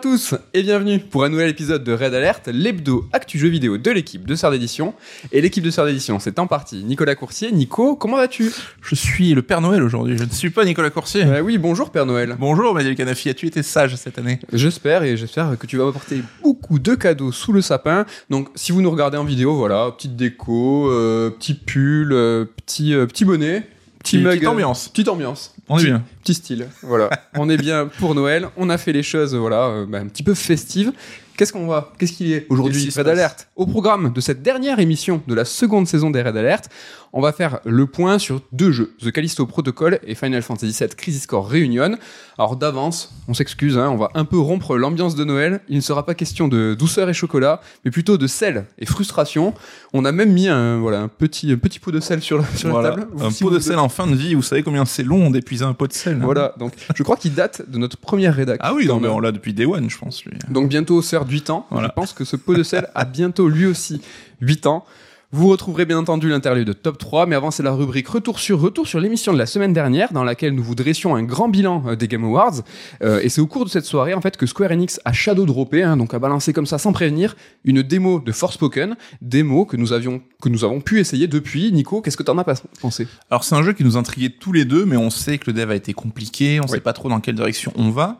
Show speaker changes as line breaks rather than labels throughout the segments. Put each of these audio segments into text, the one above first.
Bonjour à tous et bienvenue pour un nouvel épisode de Red Alert, l'hebdo actu jeu vidéo de l'équipe de Sœur d'édition. Et l'équipe de Sœur d'édition, c'est en partie Nicolas Coursier. Nico, comment vas-tu?
Je suis le Père Noël aujourd'hui, je ne suis pas Nicolas Coursier.
Euh, Oui, bonjour Père Noël.
Bonjour Manuel Canafi, as-tu été sage cette année?
J'espère et j'espère que tu vas m'apporter beaucoup de cadeaux sous le sapin. Donc si vous nous regardez en vidéo, voilà, petite déco, euh, petit pull, euh, petit, euh, petit bonnet, petit
Petite-
mug.
petite ambiance.
Petite ambiance.
On est bien.
Petit style, voilà. on est bien pour Noël. On a fait les choses, voilà, euh, bah, un petit peu festives. Qu'est-ce qu'on va Qu'est-ce qu'il y est aujourd'hui Red Alert. Au programme de cette dernière émission de la seconde saison des Red Alert, on va faire le point sur deux jeux, The Callisto Protocol et Final Fantasy VII Crisis Core Reunion. Alors d'avance, on s'excuse, hein, on va un peu rompre l'ambiance de Noël. Il ne sera pas question de douceur et chocolat, mais plutôt de sel et frustration. On a même mis un, voilà, un petit, un petit pot de sel sur, la- sur
Voilà,
la table.
un pot de sel en fin de vie, vous savez combien c'est long d'épuiser un pot de sel hein
Voilà, donc je crois qu'il date de notre première rédac.
Ah oui, non, mais on l'a depuis Day One, je pense. Lui.
Donc bientôt sœur de 8 ans.
Voilà.
Je pense que ce pot de sel a bientôt lui aussi 8 ans. Vous retrouverez bien entendu l'interlude de Top 3, mais avant c'est la rubrique Retour sur Retour sur l'émission de la semaine dernière, dans laquelle nous vous dressions un grand bilan euh, des Game Awards. Euh, et c'est au cours de cette soirée en fait que Square Enix a shadow droppé, hein, donc a balancé comme ça sans prévenir, une démo de Forspoken, démo que nous avions que nous avons pu essayer depuis. Nico, qu'est-ce que t'en as pensé?
Alors c'est un jeu qui nous intriguait tous les deux, mais on sait que le dev a été compliqué, on
Oui.
sait pas trop dans quelle direction on va.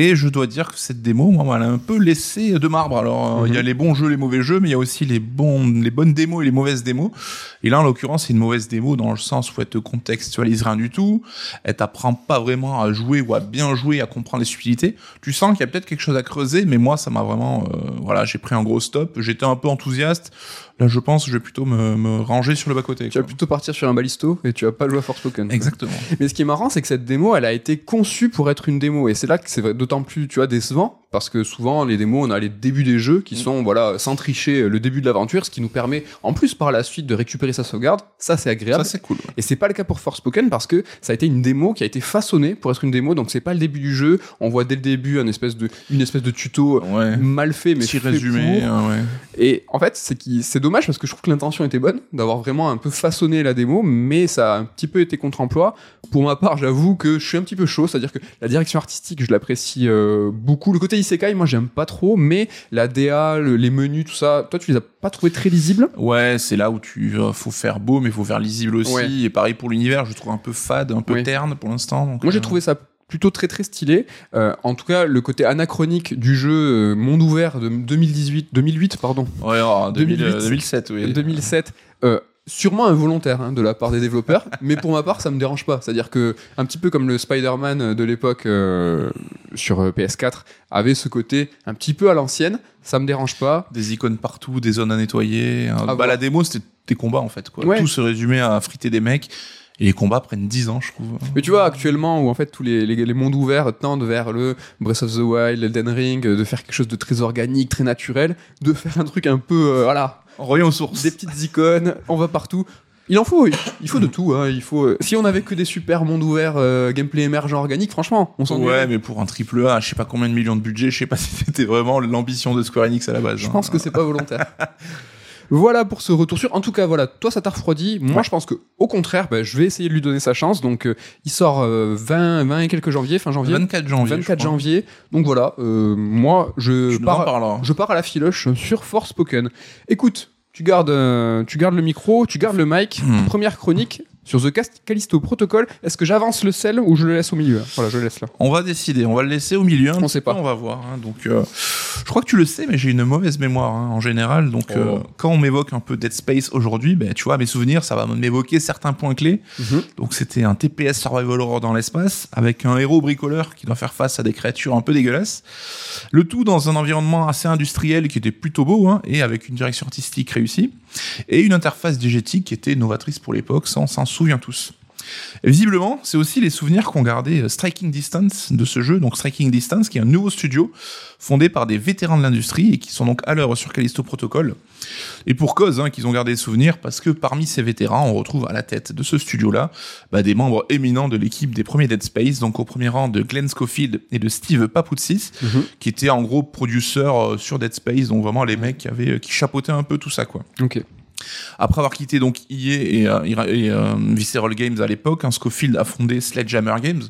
Et je dois dire que cette démo, moi, elle a un peu laissé de marbre. Alors, euh, il y a
Mhm.
les bons jeux, les mauvais jeux, mais il y a aussi les bons, les bonnes démos et les mauvaises démos. Et là, en l'occurrence, c'est une mauvaise démo dans le sens où elle te contextualise rien du tout. Elle t'apprend pas vraiment à jouer ou à bien jouer, à comprendre les subtilités. Tu sens qu'il y a peut-être quelque chose à creuser, mais moi, ça m'a vraiment, euh, voilà, j'ai pris un gros stop. J'étais un peu enthousiaste. Là, je pense, que je vais plutôt me, me ranger sur le bas côté.
Tu vas plutôt partir sur un balisto et tu vas pas jouer à Forspoken.
Exactement.
Mais ce qui est marrant, c'est que cette démo, elle a été conçue pour être une démo. Et c'est là que c'est d'autant plus, tu vois, décevant. Parce que souvent, les démos, on a les débuts des jeux qui sont, voilà, sans tricher, le début de l'aventure, ce qui nous permet, en plus, par la suite, de récupérer sa sauvegarde. Ça, c'est agréable.
Ça, c'est cool.
et c'est pas le cas pour Forspoken parce que ça a été une démo qui a été façonnée pour être une démo. Donc c'est pas le début du jeu. On voit dès le début une espèce de, une espèce de tuto
Ouais.
mal fait, mais
Petit
fait
résumé,
pour.
hein, ouais.
Et en fait, c'est qui, c'est dommage parce que je trouve que l'intention était bonne d'avoir vraiment un peu façonné la démo, mais ça a un petit peu été contre-emploi. Pour ma part, j'avoue que je suis un petit peu chaud, c'est-à-dire que la direction artistique, je l'apprécie euh, beaucoup. Le côté isekai, moi, j'aime pas trop, mais la DA, le- les menus, tout ça, toi, tu les as pas trouvés très lisibles?
Ouais, c'est là où tu euh, faut faire beau, mais il faut faire lisible aussi.
Ouais.
Et pareil pour l'univers, je trouve un peu fade, un peu terne pour l'instant.
Moi, j'ai
euh,
trouvé ça plutôt très très stylé. Euh, en tout cas, le côté anachronique du jeu euh, monde ouvert de 2018, 2008, pardon,
Ouais, oh, 2000,
2008,
euh, 2007, oui.
2007. euh, sûrement involontaire hein, de la part des développeurs, mais pour ma part, ça me dérange pas. C'est-à-dire que un petit peu comme le Spider-Man de l'époque euh, sur euh, PS4 avait ce côté un petit peu à l'ancienne, ça me dérange pas.
Des icônes partout, des zones à nettoyer. hein.
Ah,
bah, la démo, c'était des combats en fait. Quoi.
Ouais.
Tout se résumait à friter des mecs. Et les combats prennent 10 ans, je trouve.
Mais tu vois, actuellement, où en fait tous les, les, les mondes ouverts tendent vers le Breath of the Wild, Elden Ring, de faire quelque chose de très organique, très naturel, de faire un truc un peu, euh, voilà,
aux sources.
des petites icônes, on va partout. Il en faut, il- il faut de tout. Hein, il faut. euh, Si on avait que des super mondes ouverts, euh, gameplay émergent organique, franchement, on s'en
Ouais, mais pour un triple A, je sais pas combien de millions de budget, je sais pas si c'était vraiment l'ambition de Square Enix à la base.
Je
hein.
pense que c'est pas volontaire. Voilà pour ce retour sur. En tout cas, voilà, toi ça t'a refroidi. Moi,
Ouais.
je pense que au contraire, bah, je vais essayer de lui donner sa chance. Donc, euh, il sort euh, 20, 20 et quelques janvier, fin janvier.
24 janvier.
24
je crois.
janvier. Donc voilà, euh, moi je
Tu
pars,
parleras.
je pars à la filoche sur Forspoken. Écoute, tu gardes, euh, tu gardes le micro, tu gardes le mic.
Hmm.
Première chronique sur The Cast- Callisto Protocol. Est-ce que j'avance le sel ou je le laisse au milieu Voilà, je le laisse là.
On va décider, on va le laisser au milieu.
On sait pas.
On va voir. hein. Donc, euh, je crois que tu le sais, mais j'ai une mauvaise mémoire hein, en général. Donc,
Oh.
euh, quand on m'évoque un peu Dead Space aujourd'hui, ben, tu vois, mes souvenirs, ça va m'évoquer certains points clés. Donc, c'était un TPS survival horror dans l'espace avec un héros bricoleur qui doit faire face à des créatures un peu dégueulasses. Le tout dans un environnement assez industriel qui était plutôt beau hein, et avec une direction artistique réussie et une interface diégétique qui était novatrice pour l'époque, ça on s'en souvient tous. Et visiblement, c'est aussi les souvenirs qu'ont gardé euh, Striking Distance de ce jeu, donc Striking Distance, qui est un nouveau studio fondé par des vétérans de l'industrie et qui sont donc à l'œuvre sur Callisto Protocol. Et pour cause, hein, qu'ils ont gardé des souvenirs, parce que parmi ces vétérans, on retrouve à la tête de ce studio-là bah, des membres éminents de l'équipe des premiers Dead Space, donc au premier rang de Glenn Schofield et de Steve Papoutsis,
Mhm.
qui étaient en gros producteurs euh, sur Dead Space, donc vraiment les mecs qui avaient euh, qui chapeautaient un peu tout ça, quoi.
Ok.
Après avoir quitté donc EA et, euh, euh, Visceral Games à l'époque, hein, Scofield a fondé Sledgehammer Games,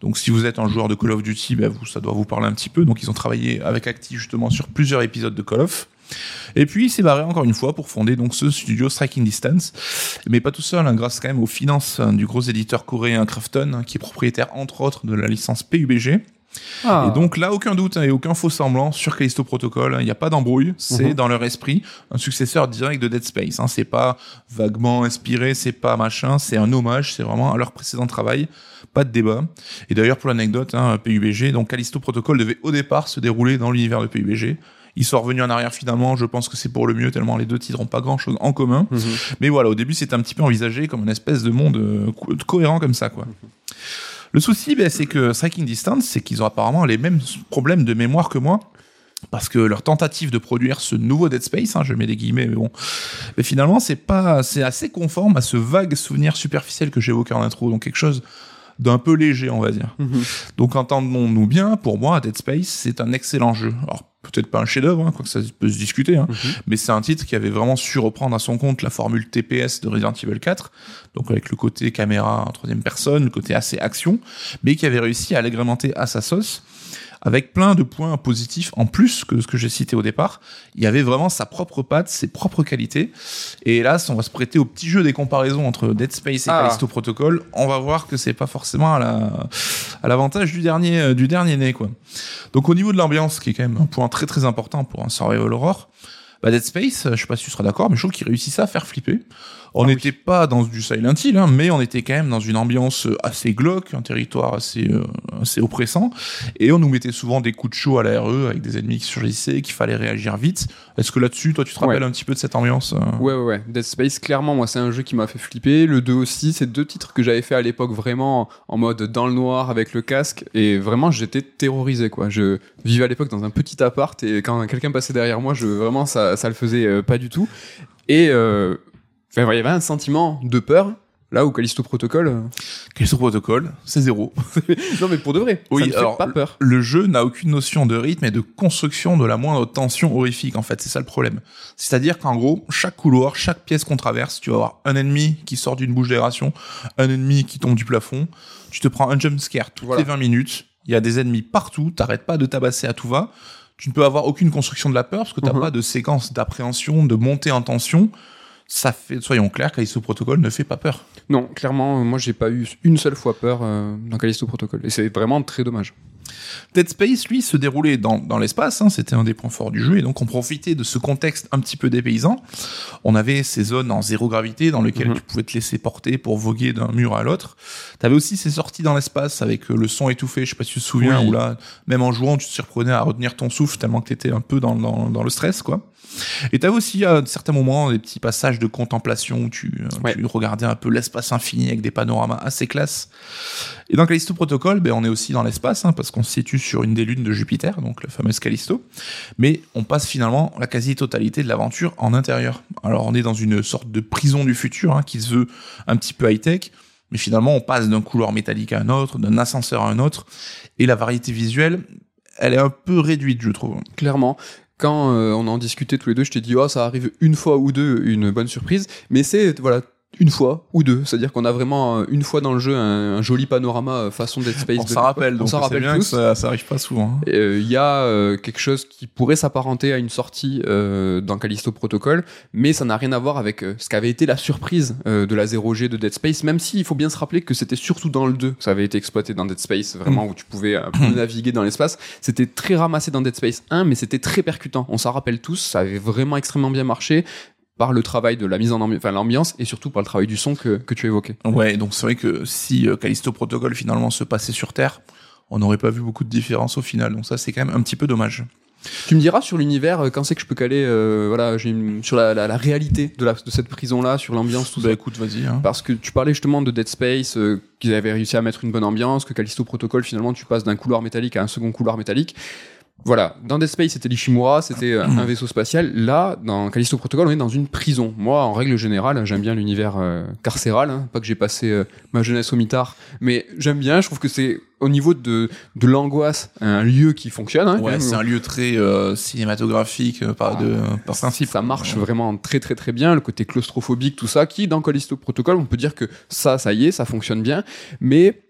Donc si vous êtes un joueur de Call of Duty, ben, vous, ça doit vous parler un petit peu. Donc ils ont travaillé avec Acti justement sur plusieurs épisodes de Call of. Et puis il s'est barré encore une fois pour fonder donc ce studio Striking Distance, mais pas tout seul, hein, grâce quand même aux finances hein, du gros éditeur coréen Krafton, hein, qui est propriétaire entre autres de la licence PUBG.
Ah.
Et donc là, aucun doute et aucun faux semblant sur Callisto Protocol. Il n'y a pas d'embrouille. C'est
Mhm.
dans leur esprit un successeur direct de Dead Space. Hein. C'est pas vaguement inspiré, c'est pas machin. C'est un hommage. C'est vraiment à leur précédent travail. Pas de débat. Et d'ailleurs, pour l'anecdote, hein, PUBG, donc Callisto Protocol devait au départ se dérouler dans l'univers de PUBG. Ils sont revenus en arrière finalement. Je pense que c'est pour le mieux tellement les deux titres n'ont pas grand chose en commun.
Mhm.
Mais voilà, au début, c'était un petit peu envisagé comme une espèce de monde euh, co- cohérent comme ça, quoi. Le souci, ben, c'est que Striking Distance, c'est qu'ils ont apparemment les mêmes problèmes de mémoire que moi. Parce que leur tentative de produire ce nouveau Dead Space, hein, je mets des guillemets, mais bon, mais finalement, c'est pas, c'est assez conforme à ce vague souvenir superficiel que j'évoquais en intro, donc quelque chose d'un peu léger, on va dire.
Mhm.
Donc entendons-nous bien, pour moi, Dead Space, c'est un excellent jeu. Alors peut-être pas un chef-d'œuvre, hein, quoique ça peut se discuter, hein,
Mhm.
mais c'est un titre qui avait vraiment su reprendre à son compte la formule TPS de Resident Evil 4, donc avec le côté caméra en troisième personne, le côté assez action, mais qui avait réussi à l'agrémenter à sa sauce avec plein de points positifs en plus que ce que j'ai cité au départ. Il y avait vraiment sa propre patte, ses propres qualités. Et hélas, on va se prêter au petit jeu des comparaisons entre Dead Space et
Ah.
Callisto Protocol. On va voir que c'est pas forcément à la, à l'avantage du dernier, euh, du dernier né, quoi. Donc au niveau de l'ambiance, qui est quand même un point très très important pour un survival horror, bah Dead Space, je sais pas si tu seras d'accord, mais je trouve qu'il réussissait à faire flipper. On
Ah oui.
n'était pas dans du Silent Hill, hein, mais on était quand même dans une ambiance assez glauque, un territoire assez, euh, assez oppressant, et on nous mettait souvent des coups de chaud à la RE avec des ennemis qui surgissaient, qu'il fallait réagir vite. Est-ce que là-dessus, toi, tu te rappelles
Ouais.
un petit peu de cette ambiance euh?
Ouais, ouais, ouais. Dead Space, clairement, moi, c'est un jeu qui m'a fait flipper. Le 2 aussi, c'est deux titres que j'avais fait à l'époque vraiment en mode dans le noir avec le casque. Et vraiment, j'étais terrorisé, quoi. Je vivais à l'époque dans un petit appart et quand quelqu'un passait derrière moi, je, vraiment, ça, ça le faisait euh, pas du tout. Et euh, il y avait un sentiment de peur. Là où Callisto Protocol. euh,
Callisto Protocol, c'est zéro.
Non, mais pour de vrai.
Oui,
ça me fait
alors,
pas peur.
Le jeu n'a aucune notion de rythme et de construction de la moindre tension horrifique, en fait. C'est ça le problème. C'est-à-dire qu'en gros, chaque couloir, chaque pièce qu'on traverse, tu vas avoir un ennemi qui sort d'une bouche d'aération, un ennemi qui tombe du plafond. Tu te prends un jump scare toutes
Voilà.
les 20 minutes. Il y a des ennemis partout. T'arrêtes pas de tabasser à tout va. Tu ne peux avoir aucune construction de la peur parce que t'as
Mhm.
pas de séquence d'appréhension, de montée en tension. Ça fait, soyons clairs, Callisto Protocol ne fait pas peur.
Non, clairement, moi, j'ai pas eu une seule fois peur euh, dans Callisto Protocol. Et c'est vraiment très dommage.
Dead Space, lui, se déroulait dans, dans l'espace, hein, c'était un des points forts du jeu, et donc on profitait de ce contexte un petit peu dépaysant. On avait ces zones en zéro gravité dans lesquelles
Mhm.
tu pouvais te laisser porter pour voguer d'un mur à l'autre. T'avais aussi ces sorties dans l'espace avec euh, le son étouffé, je sais pas si tu te souviens,
Oui.
où là, même en jouant, tu te surprenais à retenir ton souffle tellement que t'étais un peu dans, dans, dans le stress, quoi. Et t'avais aussi à certains moments des petits passages de contemplation où tu, euh,
Ouais.
tu regardais un peu l'espace infini avec des panoramas assez classe. Et dans Callisto Protocol, ben, on est aussi dans l'espace, hein, parce qu'on se situe sur une des lunes de Jupiter, donc la fameuse Callisto. Mais on passe finalement la quasi-totalité de l'aventure en intérieur. Alors on est dans une sorte de prison du futur, hein, qui se veut un petit peu high-tech, mais finalement on passe d'un couloir métallique à un autre, d'un ascenseur à un autre, et la variété visuelle, elle est un peu réduite, je trouve.
Clairement. Quand euh, on en discutait tous les deux, je t'ai dit, oh, ça arrive une fois ou deux, une bonne surprise. Mais c'est, voilà, une fois ou deux. C'est-à-dire qu'on a vraiment, euh, une fois dans le jeu, un, un joli panorama euh, façon Dead Space.
on s'en rappelle,
On
donc
s'en rappelle
bien que
tous.
ça, ça arrive pas souvent. hein.
Il euh, y a euh, quelque chose qui pourrait s'apparenter à une sortie euh, dans Callisto Protocol, mais ça n'a rien à voir avec ce qu'avait été la surprise euh, de la 0G de Dead Space, même s'il faut bien se rappeler que c'était surtout dans le 2 que ça avait été exploité dans Dead Space, vraiment où tu pouvais naviguer dans l'espace. C'était très ramassé dans Dead Space 1, mais c'était très percutant. On s'en rappelle tous, ça avait vraiment extrêmement bien marché par le travail de la mise en ambiance, enfin l'ambiance et surtout par le travail du son que, que tu évoquais.
Ouais, donc c'est vrai que si euh, Callisto Protocol finalement se passait sur Terre, on n'aurait pas vu beaucoup de différence au final. Donc ça, c'est quand même un petit peu dommage.
Tu me diras sur l'univers euh, quand c'est que je peux caler euh, voilà une- sur la, la- la réalité de, la, de cette prison là sur l'ambiance tout
Bah
ça
écoute, vas-y. Hein.
parce que tu parlais justement de Dead Space euh, qu'ils avaient réussi à mettre une bonne ambiance que Callisto Protocol finalement tu passes d'un couloir métallique à un second couloir métallique voilà, dans Dead Space c'était l'Ishimura, c'était euh, un vaisseau spatial. Là, dans Callisto Protocol, on est dans une prison. Moi, en règle générale, j'aime bien l'univers euh, carcéral. hein. Pas que j'ai passé euh, ma jeunesse au mitard, mais j'aime bien. Je trouve que c'est au niveau de, de l'angoisse un lieu qui fonctionne. hein,
Ouais, c'est un lieu très euh, cinématographique par, de, par principe.
Ça marche vraiment très très très bien, le côté claustrophobique, tout ça, qui dans Callisto Protocol, on peut dire que ça, ça y est, ça fonctionne bien, mais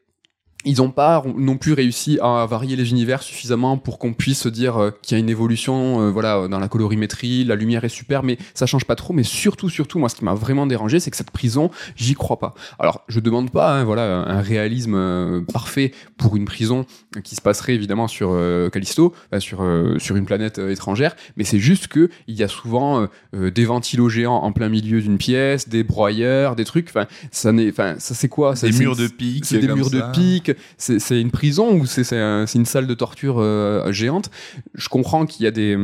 ils n'ont pas non plus réussi à varier les univers suffisamment pour qu'on puisse se dire euh, qu'il y a une évolution euh, voilà dans la colorimétrie la lumière est super mais ça change pas trop. Mais surtout surtout moi ce qui m'a vraiment dérangé c'est que cette prison j'y crois pas. Alors je demande pas hein, voilà un réalisme euh, parfait pour une prison qui se passerait évidemment sur Callisto sur sur une planète étrangère mais c'est juste que il y a souvent des ventilos géants en plein milieu d'une pièce des broyeurs des trucs. Enfin ça n'est enfin ça c'est quoi?
Des murs de pique
c'est des murs de pique c'est une prison ou c'est une salle de torture euh, géante. Je comprends qu'il y a des,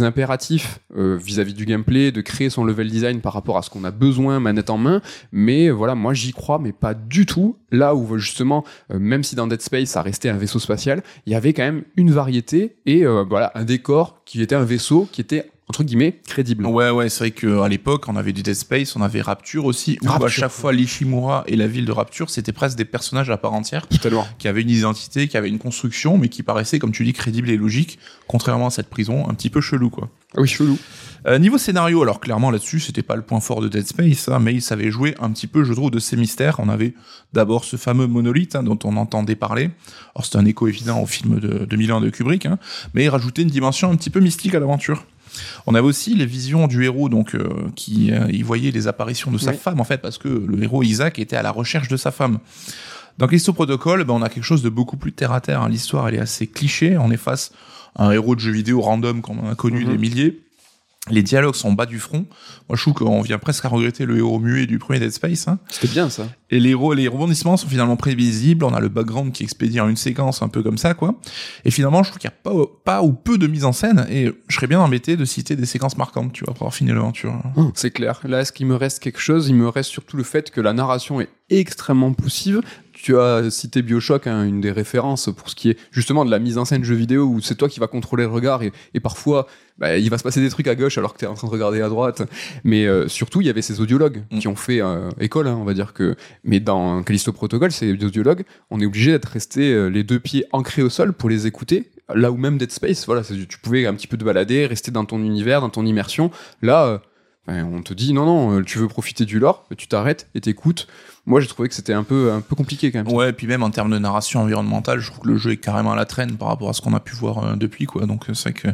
impératifs euh, vis-à-vis du gameplay, de créer son level design par rapport à ce qu'on a besoin manette en main, mais voilà, moi j'y crois, mais pas du tout. Là où justement, euh, même si dans Dead Space ça restait un vaisseau spatial, il y avait quand même une variété et voilà un décor qui était un vaisseau qui était entre guillemets crédible.
Ouais ouais, c'est vrai que à l'époque, on avait du Dead Space, on avait Rapture aussi où à chaque fois l'Ishimura et la ville de Rapture, c'était presque des personnages à part entière qui avaient une identité, qui avaient une construction mais qui paraissaient comme tu dis crédibles et logiques contrairement à cette prison un petit peu chelou quoi.
Ah oui, chelou.
Euh, niveau scénario, alors clairement là-dessus, c'était pas le point fort de Dead Space, hein, mais il savait jouer un petit peu, je trouve, de ces mystères. On avait d'abord ce fameux monolithe hein, dont on entendait parler. Alors c'est un écho évident au film de 2001 de Kubrick, hein, mais il rajoutait une dimension un petit peu mystique à l'aventure. On avait aussi les visions du héros, donc euh, qui euh, il voyait les apparitions de sa femme en fait, parce que le héros Isaac était à la recherche de sa femme. Dans Callisto Protocol, ben, on a quelque chose de beaucoup plus terre à terre. Hein. L'histoire elle est assez cliché. On est face à un héros de jeu vidéo random qu'on a connu mhm. des milliers les dialogues sont bas du front. Moi, je trouve qu'on vient presque à regretter le héros muet du premier Dead Space. Hein.
C'était bien ça.
Et les, les rebondissements sont finalement prévisibles. On a le background qui expédie en une séquence un peu comme ça, quoi. Et finalement, je trouve qu'il n'y a pas, pas ou peu de mise en scène. Et je serais bien embêté de citer des séquences marquantes, tu vois, pour avoir fini l'aventure.
Hum, c'est clair. Là, est-ce qu'il me reste quelque chose? Il me reste surtout le fait que la narration est extrêmement poussive tu as cité Bioshock, hein, une des références pour ce qui est justement de la mise en scène jeu vidéo où c'est toi qui vas contrôler le regard et, parfois bah, il va se passer des trucs à gauche alors que tu es en train de regarder à droite. Mais euh, surtout, il y avait ces audiologues mm. qui ont fait euh, école, hein, on va dire que. Mais dans Callisto Protocol, ces audiologues, on est obligé d'être resté euh, les deux pieds ancrés au sol pour les écouter. Là où même Dead Space, voilà, tu pouvais un petit peu te balader, rester dans ton univers, dans ton immersion. Là, on te dit non, non, tu veux profiter du lore, tu t'arrêtes et t'écoutes moi j'ai trouvé que c'était un peu un peu compliqué quand même.
Ouais, et puis même en termes de narration environnementale, je trouve que le jeu est carrément à la traîne par rapport à ce qu'on a pu voir euh, depuis quoi. Donc euh, c'est que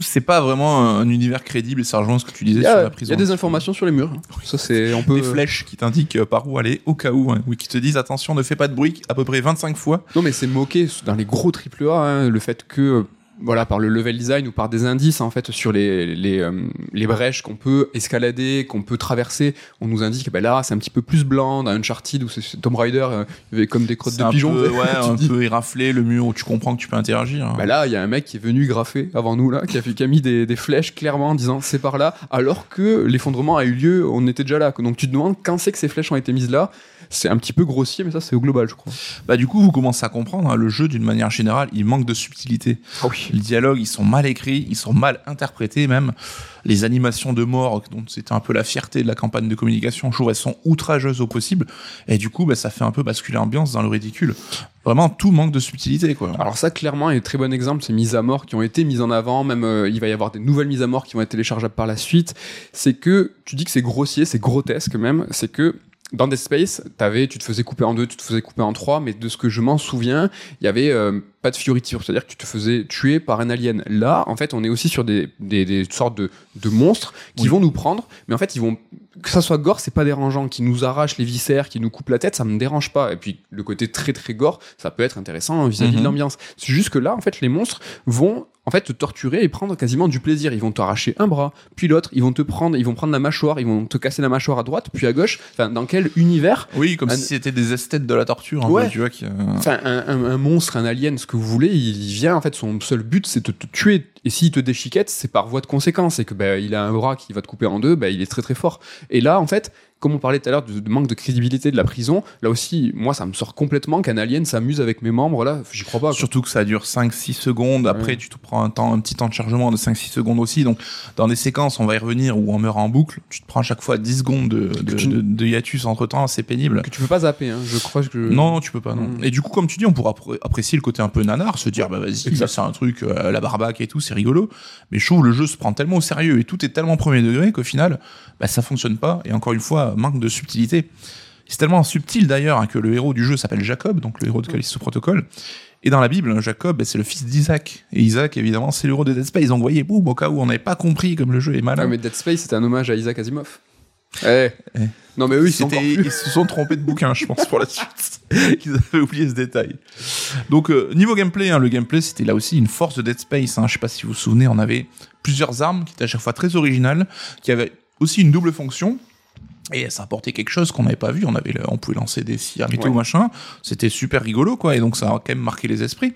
c'est pas vraiment un univers crédible et ça rejoint ce que tu disais sur la prison.
Il y a des informations sur les murs. Ça c'est on peut
des flèches qui t'indiquent euh, par où aller au cas où hein, oui qui te disent attention ne fais pas de bruit à peu près 25 fois.
Non mais c'est moqué dans les gros triple A hein, le fait que voilà par le level design ou par des indices en fait sur les les, euh, les brèches qu'on peut escalader qu'on peut traverser on nous indique ben là c'est un petit peu plus blanc dans Uncharted où c'est Tomb Raider euh, il y avait comme des crottes de pigeons
peu, ouais un peu éraflé le mur où tu comprends que tu peux interagir hein.
ben là il y a un mec qui est venu graffer avant nous là qui a, fait, qui a mis des, des flèches clairement en disant c'est par là alors que l'effondrement a eu lieu on était déjà là donc tu te demandes quand c'est que ces flèches ont été mises là c'est un petit peu grossier, mais ça, c'est au global, je crois.
Bah, du coup, vous commencez à comprendre, hein, le jeu, d'une manière générale, il manque de subtilité.
Ah oui.
Les dialogues, ils sont mal écrits, ils sont mal interprétés, même. Les animations de mort, dont c'était un peu la fierté de la campagne de communication, je trouve, elles sont outrageuses au possible. Et du coup, bah, ça fait un peu basculer l'ambiance dans le ridicule. Vraiment, tout manque de subtilité, quoi.
Alors ça, clairement, est un très bon exemple, ces mises à mort qui ont été mises en avant, même euh, il va y avoir des nouvelles mises à mort qui vont être téléchargeables par la suite. C'est que, tu dis que c'est grossier, c'est grotesque même, c'est que dans Dead Space, avais, tu te faisais couper en deux, tu te faisais couper en trois, mais de ce que je m'en souviens, il y avait euh, pas de fioriture, c'est-à-dire que tu te faisais tuer par un alien. Là, en fait, on est aussi sur des, des, des sortes de, de monstres qui vont nous prendre, mais en fait, ils vont que ça soit gore, c'est pas dérangeant. Qui nous arrache les viscères, qui nous coupe la tête, ça me dérange pas. Et puis le côté très très gore, ça peut être intéressant vis-à-vis de mhm. l'ambiance. C'est juste que là, en fait, les monstres vont en fait te torturer et prendre quasiment du plaisir. Ils vont t'arracher un bras, puis l'autre, ils vont te prendre, ils vont prendre la mâchoire, ils vont te casser la mâchoire à droite, puis à gauche. Enfin, dans quel univers
Oui, comme si c'était des esthètes de la torture. ouais. tu vois, qui,
Enfin, un, monstre, un alien, ce que vous voulez, il, vient en fait, son seul but, c'est de te tuer. Et s'il te déchiquette, c'est par voie de conséquence. C'est que ben, il a un bras qui va te couper en deux, ben, il est très très fort. Et là, en fait, comme on parlait tout à l'heure de, manque de crédibilité de la prison, là aussi, moi, ça me sort complètement qu'un alien s'amuse avec mes membres, là, j'y crois pas.
Surtout que ça dure 5-6 secondes, après, tu te prends un temps, un petit temps de chargement de 5-6 secondes aussi, donc, dans des séquences, on va y revenir, où on meurt en boucle, tu te prends à chaque fois 10 secondes de, de, hiatus entre temps, c'est pénible.
Que tu peux pas zapper, hein, je crois que...
Non, tu peux pas, non. Mm. Et du coup, comme tu dis, on pourra apprécier le côté un peu nanar, se dire, bah vas-y, ça c'est un truc, euh, la barbaque et tout, c'est rigolo, mais je trouve le jeu se prend tellement au sérieux, et tout est tellement premier degré qu'au final, bah ça fonctionne pas, et encore une fois, manque de subtilité C'est tellement subtil d'ailleurs hein, que le héros du jeu s'appelle Jacob, donc le héros de Callisto Protocol. Et dans la Bible, Jacob, ben, c'est le fils d'Isaac. Et Isaac, évidemment, c'est le héros de Dead Space. Donc, vous voyez, boum, au cas où on n'avait pas compris comme le jeu est malin.
Ah, mais Dead Space, c'était un hommage à Isaac Asimov. Eh.
Eh.
Non, mais eux, ils, sont plus-
ils se sont trompés de bouquin, je pense, pour la suite. Ils avaient oublié ce détail. Donc, euh, niveau gameplay, hein, le gameplay, c'était là aussi une force de Dead Space. Hein. Je sais pas si vous vous souvenez, on avait plusieurs armes qui étaient à chaque fois très originales, qui avaient aussi une double fonction. Et ça apportait quelque chose qu'on n'avait pas vu. On avait, on pouvait lancer des cyramites
Ouais.
ou machin. C'était super rigolo, quoi. Et donc, ça a quand même marqué les esprits.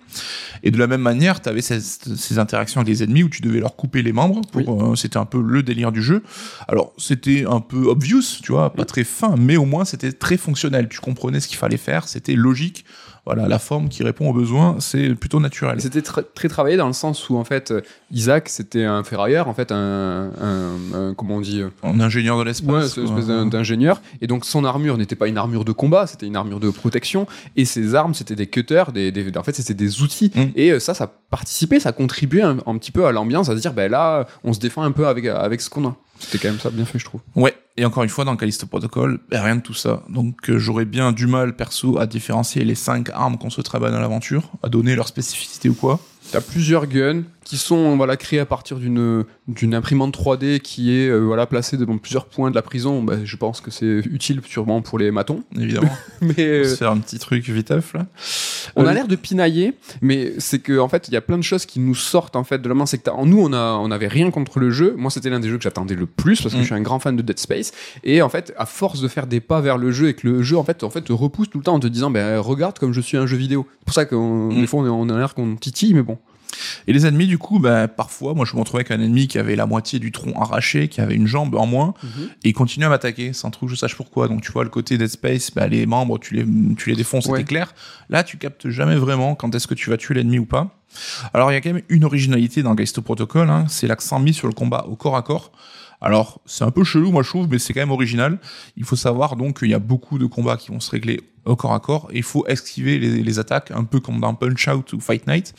Et de la même manière, tu avais ces, ces interactions avec les ennemis où tu devais leur couper les membres. Pour, euh, c'était un peu le délire du jeu. Alors, c'était un peu obvious, tu vois, pas très fin, mais au moins c'était très fonctionnel. Tu comprenais ce qu'il fallait faire, c'était logique. Voilà, la forme qui répond aux besoins, c'est plutôt naturel.
C'était tr- très travaillé dans le sens où en fait euh, Isaac c'était un ferrailleur, en fait un, un- un- comment on dit euh,
En ingénieur de
ouais,
l'espace. quoi.
espèce d'ingénieur et donc son armure n'était pas une armure de combat, c'était une armure de protection et ses armes c'était des cutters, des, des- en fait c'était des outils
Mm.
et euh, ça ça participait, ça contribuait un, un petit peu à l'ambiance, à se dire ben là on se défend un peu avec avec ce qu'on a. C'était quand même ça bien fait je trouve.
Ouais, et encore une fois, dans Callisto Protocol, ben, rien de tout ça. Donc euh, j'aurais bien du mal, perso, à différencier les cinq armes qu'on se très à l'aventure, à donner leur spécificité ou quoi.
T'as plusieurs guns qui sont voilà créés à partir d'une d'une imprimante 3D qui est euh, voilà placée devant plusieurs points de la prison. Bah, je pense que c'est utile sûrement pour les matons.
Évidemment.
Mais
On
euh,
se faire un petit truc viteuf, là.
on a
Euh,
l'air de pinailler, mais c'est que en fait il y a plein de choses qui nous sortent en fait de la main. C'est que en nous on a on avait rien contre le jeu. Moi c'était l'un des jeux que j'attendais le plus parce que
Mm.
je suis un grand fan de Dead Space. Et en fait à force de faire des pas vers le jeu et que le jeu en fait en fait te repousse tout le temps en te disant ben regarde comme je suis un jeu vidéo. C'est pour ça que
Mm.
des fois on a l'air qu'on titille, mais bon.
Et les ennemis, du coup, bah, parfois, moi, je me retrouvais avec un ennemi qui avait la moitié du tronc arraché, qui avait une jambe en moins, et il continuait à m'attaquer sans trop que je sache pourquoi. Donc, tu vois, le côté Dead Space, bah, les membres, tu les, tu les défonces,
Ouais.
c'était clair. Là, tu captes jamais vraiment quand est-ce que tu vas tuer l'ennemi ou pas. Alors, il y a quand même une originalité dans Callisto Protocol, hein, c'est l'accent mis sur le combat au corps à corps. Alors, c'est un peu chelou, moi, je trouve, mais c'est quand même original. Il faut savoir, donc, qu'il y a beaucoup de combats qui vont se régler au corps à corps, il faut esquiver les, les attaques, un peu comme dans Punch Out ou Fight Night.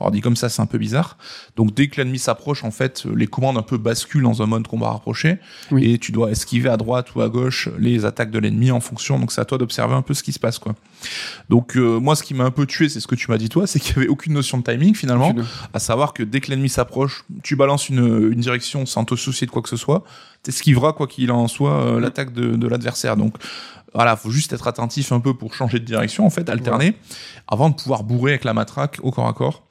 Alors dit comme ça, c'est un peu bizarre. Donc dès que l'ennemi s'approche, en fait, les commandes un peu basculent dans un mode combat rapproché,
Oui.
et tu dois esquiver à droite ou à gauche les attaques de l'ennemi en fonction. Donc c'est à toi d'observer un peu ce qui se passe, quoi. Donc euh, moi, ce qui m'a un peu tué, c'est ce que tu m'as dit toi, c'est qu'il y avait aucune notion de timing finalement.
Aucune.
À savoir que dès que l'ennemi s'approche, tu balances une, une direction sans te soucier de quoi que ce soit. T'esquiveras quoi qu'il en soit euh, l'attaque de, de l'adversaire. Donc voilà, faut juste être attentif un peu pour changer de direction, en fait, alterner, avant de pouvoir bourrer avec la matraque au corps à corps.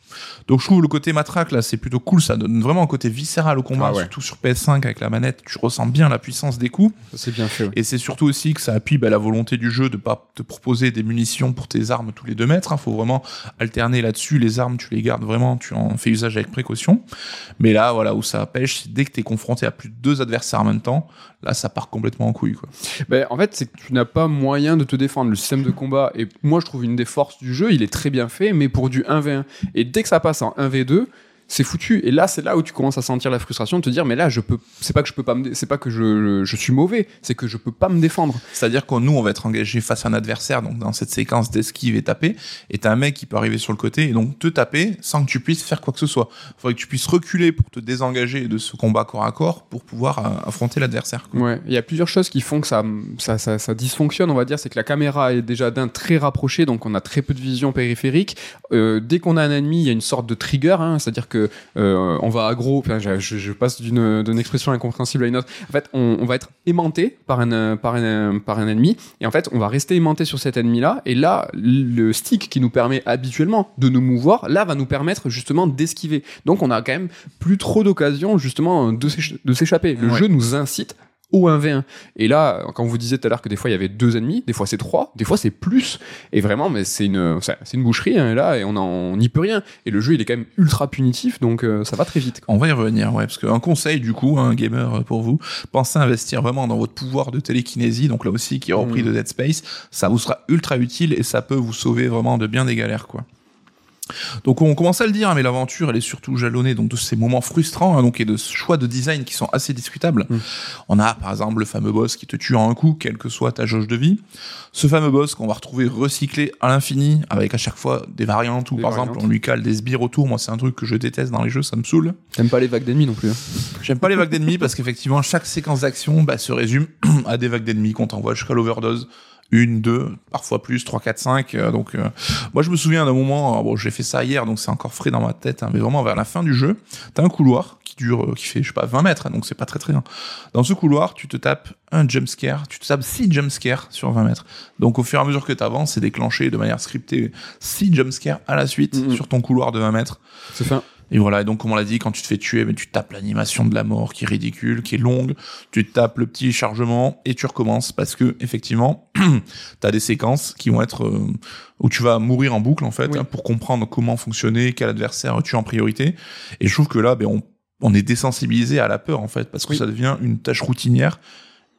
Donc je trouve le côté matraque là, c'est plutôt cool, ça donne vraiment un côté viscéral au combat,
Ah ouais.
surtout sur PS5 avec la manette, tu ressens bien la puissance des coups.
C'est bien fait. ouais.
Et c'est surtout aussi que ça appuie bah, la volonté du jeu de pas te proposer des munitions pour tes armes tous les deux mètres. Il faut vraiment alterner là-dessus. Les armes, tu les gardes vraiment, tu en fais usage avec précaution. Mais là, voilà, où ça pêche, c'est dès que tu es confronté à plus de deux adversaires en même temps, là, ça part complètement en couille. Quoi.
Ben, en fait, c'est que tu n'as pas moyen de te défendre. Le système de combat, et moi je trouve une des forces du jeu, il est très bien fait, mais pour du 1v1. Et dès que ça passe en 1v2, c'est foutu. Et là, c'est là où tu commences à sentir la frustration de te dire, mais là, je peux. C'est pas que je peux pas me. C'est pas que je, je suis mauvais, c'est que je peux pas me défendre.
C'est-à-dire que nous, on va être engagé face à un adversaire, donc dans cette séquence d'esquive et taper, et t'as un mec qui peut arriver sur le côté et donc te taper sans que tu puisses faire quoi que ce soit. Il faudrait que tu puisses reculer pour te désengager de ce combat corps à corps pour pouvoir euh, affronter l'adversaire.
Ouais, il y a plusieurs choses qui font que ça, ça, ça, ça dysfonctionne, on va dire. C'est que la caméra est déjà d'un très rapproché, donc on a très peu de vision périphérique. Euh, dès qu'on a un ennemi, il y a une sorte de trigger, hein, c'est-à-dire que euh, on va aggro. Enfin, je, passe d'une d'une expression incompréhensible à une autre. En fait, on, on va être aimanté par un, par un par un ennemi, et en fait, on va rester aimanté sur cet ennemi-là. Et là, le stick qui nous permet habituellement de nous mouvoir, là, va nous permettre justement d'esquiver. Donc, on a quand même plus trop d'occasions justement de s'éch- de s'échapper. Le
Ouais.
jeu nous incite au 1v1. Et là, quand vous disiez tout à l'heure que des fois il y avait deux ennemis, des fois c'est trois, des fois c'est plus. Et vraiment, mais c'est une, c'est une boucherie hein, là, et on n'y peut rien. Et le jeu il est quand même ultra punitif, donc euh, ça va très vite. quoi.
On va y revenir, ouais, parce qu'un conseil du coup, un gamer euh, pour vous, pensez à investir vraiment dans votre pouvoir de télékinésie, donc là aussi qui est repris
Mm.
de Dead Space, ça vous sera ultra utile et ça peut vous sauver vraiment de bien des galères, quoi. Donc on commence à le dire, hein, mais l'aventure elle est surtout jalonnée donc de ces moments frustrants, hein, donc et de choix de design qui sont assez discutables.
Mm.
On a par exemple le fameux boss qui te tue en un coup, quelle que soit ta jauge de vie. Ce fameux boss qu'on va retrouver recyclé à l'infini, avec à chaque fois des variantes ou par
variantes.
exemple on lui cale des sbires autour. Moi c'est un truc que je déteste dans les jeux, ça me saoule.
T'aimes pas les vagues d'ennemis non plus. hein.
J'aime pas les vagues d'ennemis parce qu'effectivement chaque séquence d'action bah, se résume à des vagues d'ennemis qu'on t'envoie jusqu'à l'overdose. Une, deux, parfois plus, trois, quatre, cinq. euh, donc, euh, moi, je me souviens d'un moment, euh, bon, j'ai fait ça hier, donc c'est encore frais dans ma tête, hein, mais vraiment vers la fin du jeu, t'as un couloir qui dure, euh, qui fait, je sais pas, 20 mètres, hein, donc c'est pas très très long. Dans ce couloir, tu te tapes un jump scare, tu te tapes six jump scares sur 20 mètres. Donc, au fur et à mesure que t'avances, c'est déclenché de manière scriptée six jump scares à la suite
Mhm.
sur ton couloir de 20 mètres.
C'est fin.
Et voilà, et donc comme on l'a dit, quand tu te fais tuer, mais tu tapes l'animation de la mort qui est ridicule, qui est longue, tu tapes le petit chargement et tu recommences parce que effectivement, t'as des séquences qui vont être euh, où tu vas mourir en boucle en fait
Oui.
hein, pour comprendre comment fonctionner, quel adversaire tu en priorité. Et je trouve que là, ben on on est désensibilisé à la peur en fait parce que
Oui.
ça devient une tâche routinière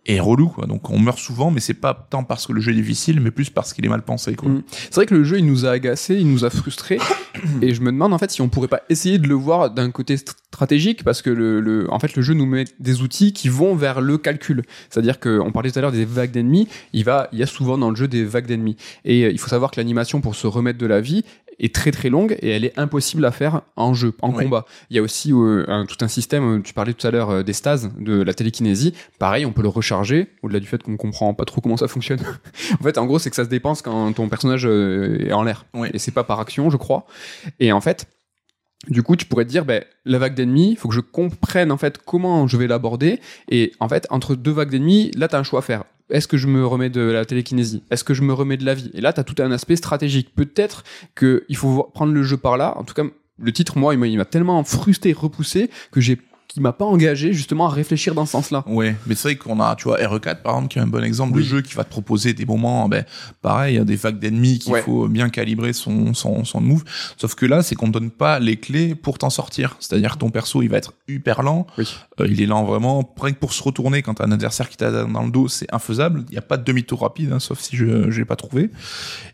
et relou quoi. Donc on meurt souvent, mais c'est pas tant parce que le jeu est difficile, mais plus parce qu'il est mal pensé quoi.
Mm. C'est vrai que le jeu, il nous a agacé, il nous a frustré, et je me demande en fait si on pourrait pas essayer de le voir d'un côté st- stratégique, parce que le, le- en fait, le jeu nous met des outils qui vont vers le calcul. C'est-à-dire que on parlait tout à l'heure des vagues d'ennemis, il va, il y a souvent dans le jeu des vagues d'ennemis, et euh, il faut savoir que l'animation pour se remettre de la vie est très très longue et elle est impossible à faire en jeu, en
Oui.
combat. Il y a aussi euh, un- tout un système, euh, tu parlais tout à l'heure euh, des stases, de la télékinésie, pareil, on peut le recharger, au-delà du fait qu'on comprend pas trop comment ça fonctionne. en fait, en gros, c'est que ça se dépense quand ton personnage euh, est en l'air.
Oui.
Et c'est pas par action, je crois. Et en fait, du coup, tu pourrais te dire, ben, la vague d'ennemis, il faut que je comprenne en fait comment je vais l'aborder. Et en fait, entre deux vagues d'ennemis, là, tu as un choix à faire. Est-ce que je me remets de la télékinésie? Est-ce que je me remets de la vie? Et là, tu as tout un aspect stratégique. Peut-être qu'il faut prendre le jeu par là. En tout cas, le titre, moi, il m'a tellement frustré, repoussé, que j'ai qui m'a pas engagé justement à réfléchir dans ce sens-là.
Ouais, mais c'est vrai qu'on a, tu vois, RE4 par exemple, qui est un bon exemple
Oui.
de jeu qui va te proposer des moments, ben, pareil, des vagues d'ennemis qu'il
Ouais.
faut bien calibrer son, son, son move. Sauf que là, c'est qu'on te donne pas les clés pour t'en sortir. C'est-à-dire que ton perso, il va être hyper lent.
Oui.
Euh, il est lent vraiment. Pour se retourner quand t'as un adversaire qui t'a dans le dos, c'est infaisable. Il n'y a pas de demi-tour rapide, hein, sauf si je j'ai pas trouvé.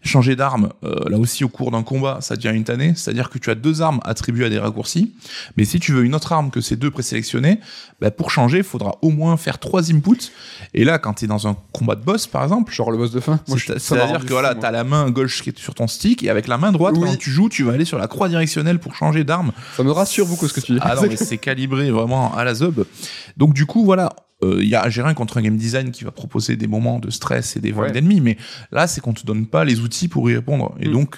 Changer d'arme, euh, là aussi au cours d'un combat, ça devient une tannée. C'est-à-dire que tu as deux armes attribuées à des raccourcis. Mais si tu veux une autre arme que ces deux présélectionnées, bah, pour changer, il faudra au moins faire trois inputs. Et là, quand tu es dans un combat de boss, par exemple,
Genre le boss de fin.
C'est-à-dire que voilà,
moi.
t'as la main gauche qui est sur ton stick et avec la main droite,
Oui.
quand tu joues, tu vas aller sur la croix directionnelle pour changer d'arme.
Ça me rassure beaucoup ce que tu dis.
Ah non, mais c'est calibré vraiment à la zob. Donc du coup, voilà. euh, Il y a j'ai rien contre un game design qui va proposer des moments de stress et des
Ouais.
d'ennemis, mais là c'est qu'on te donne pas les outils pour y répondre. Et
Mm.
donc,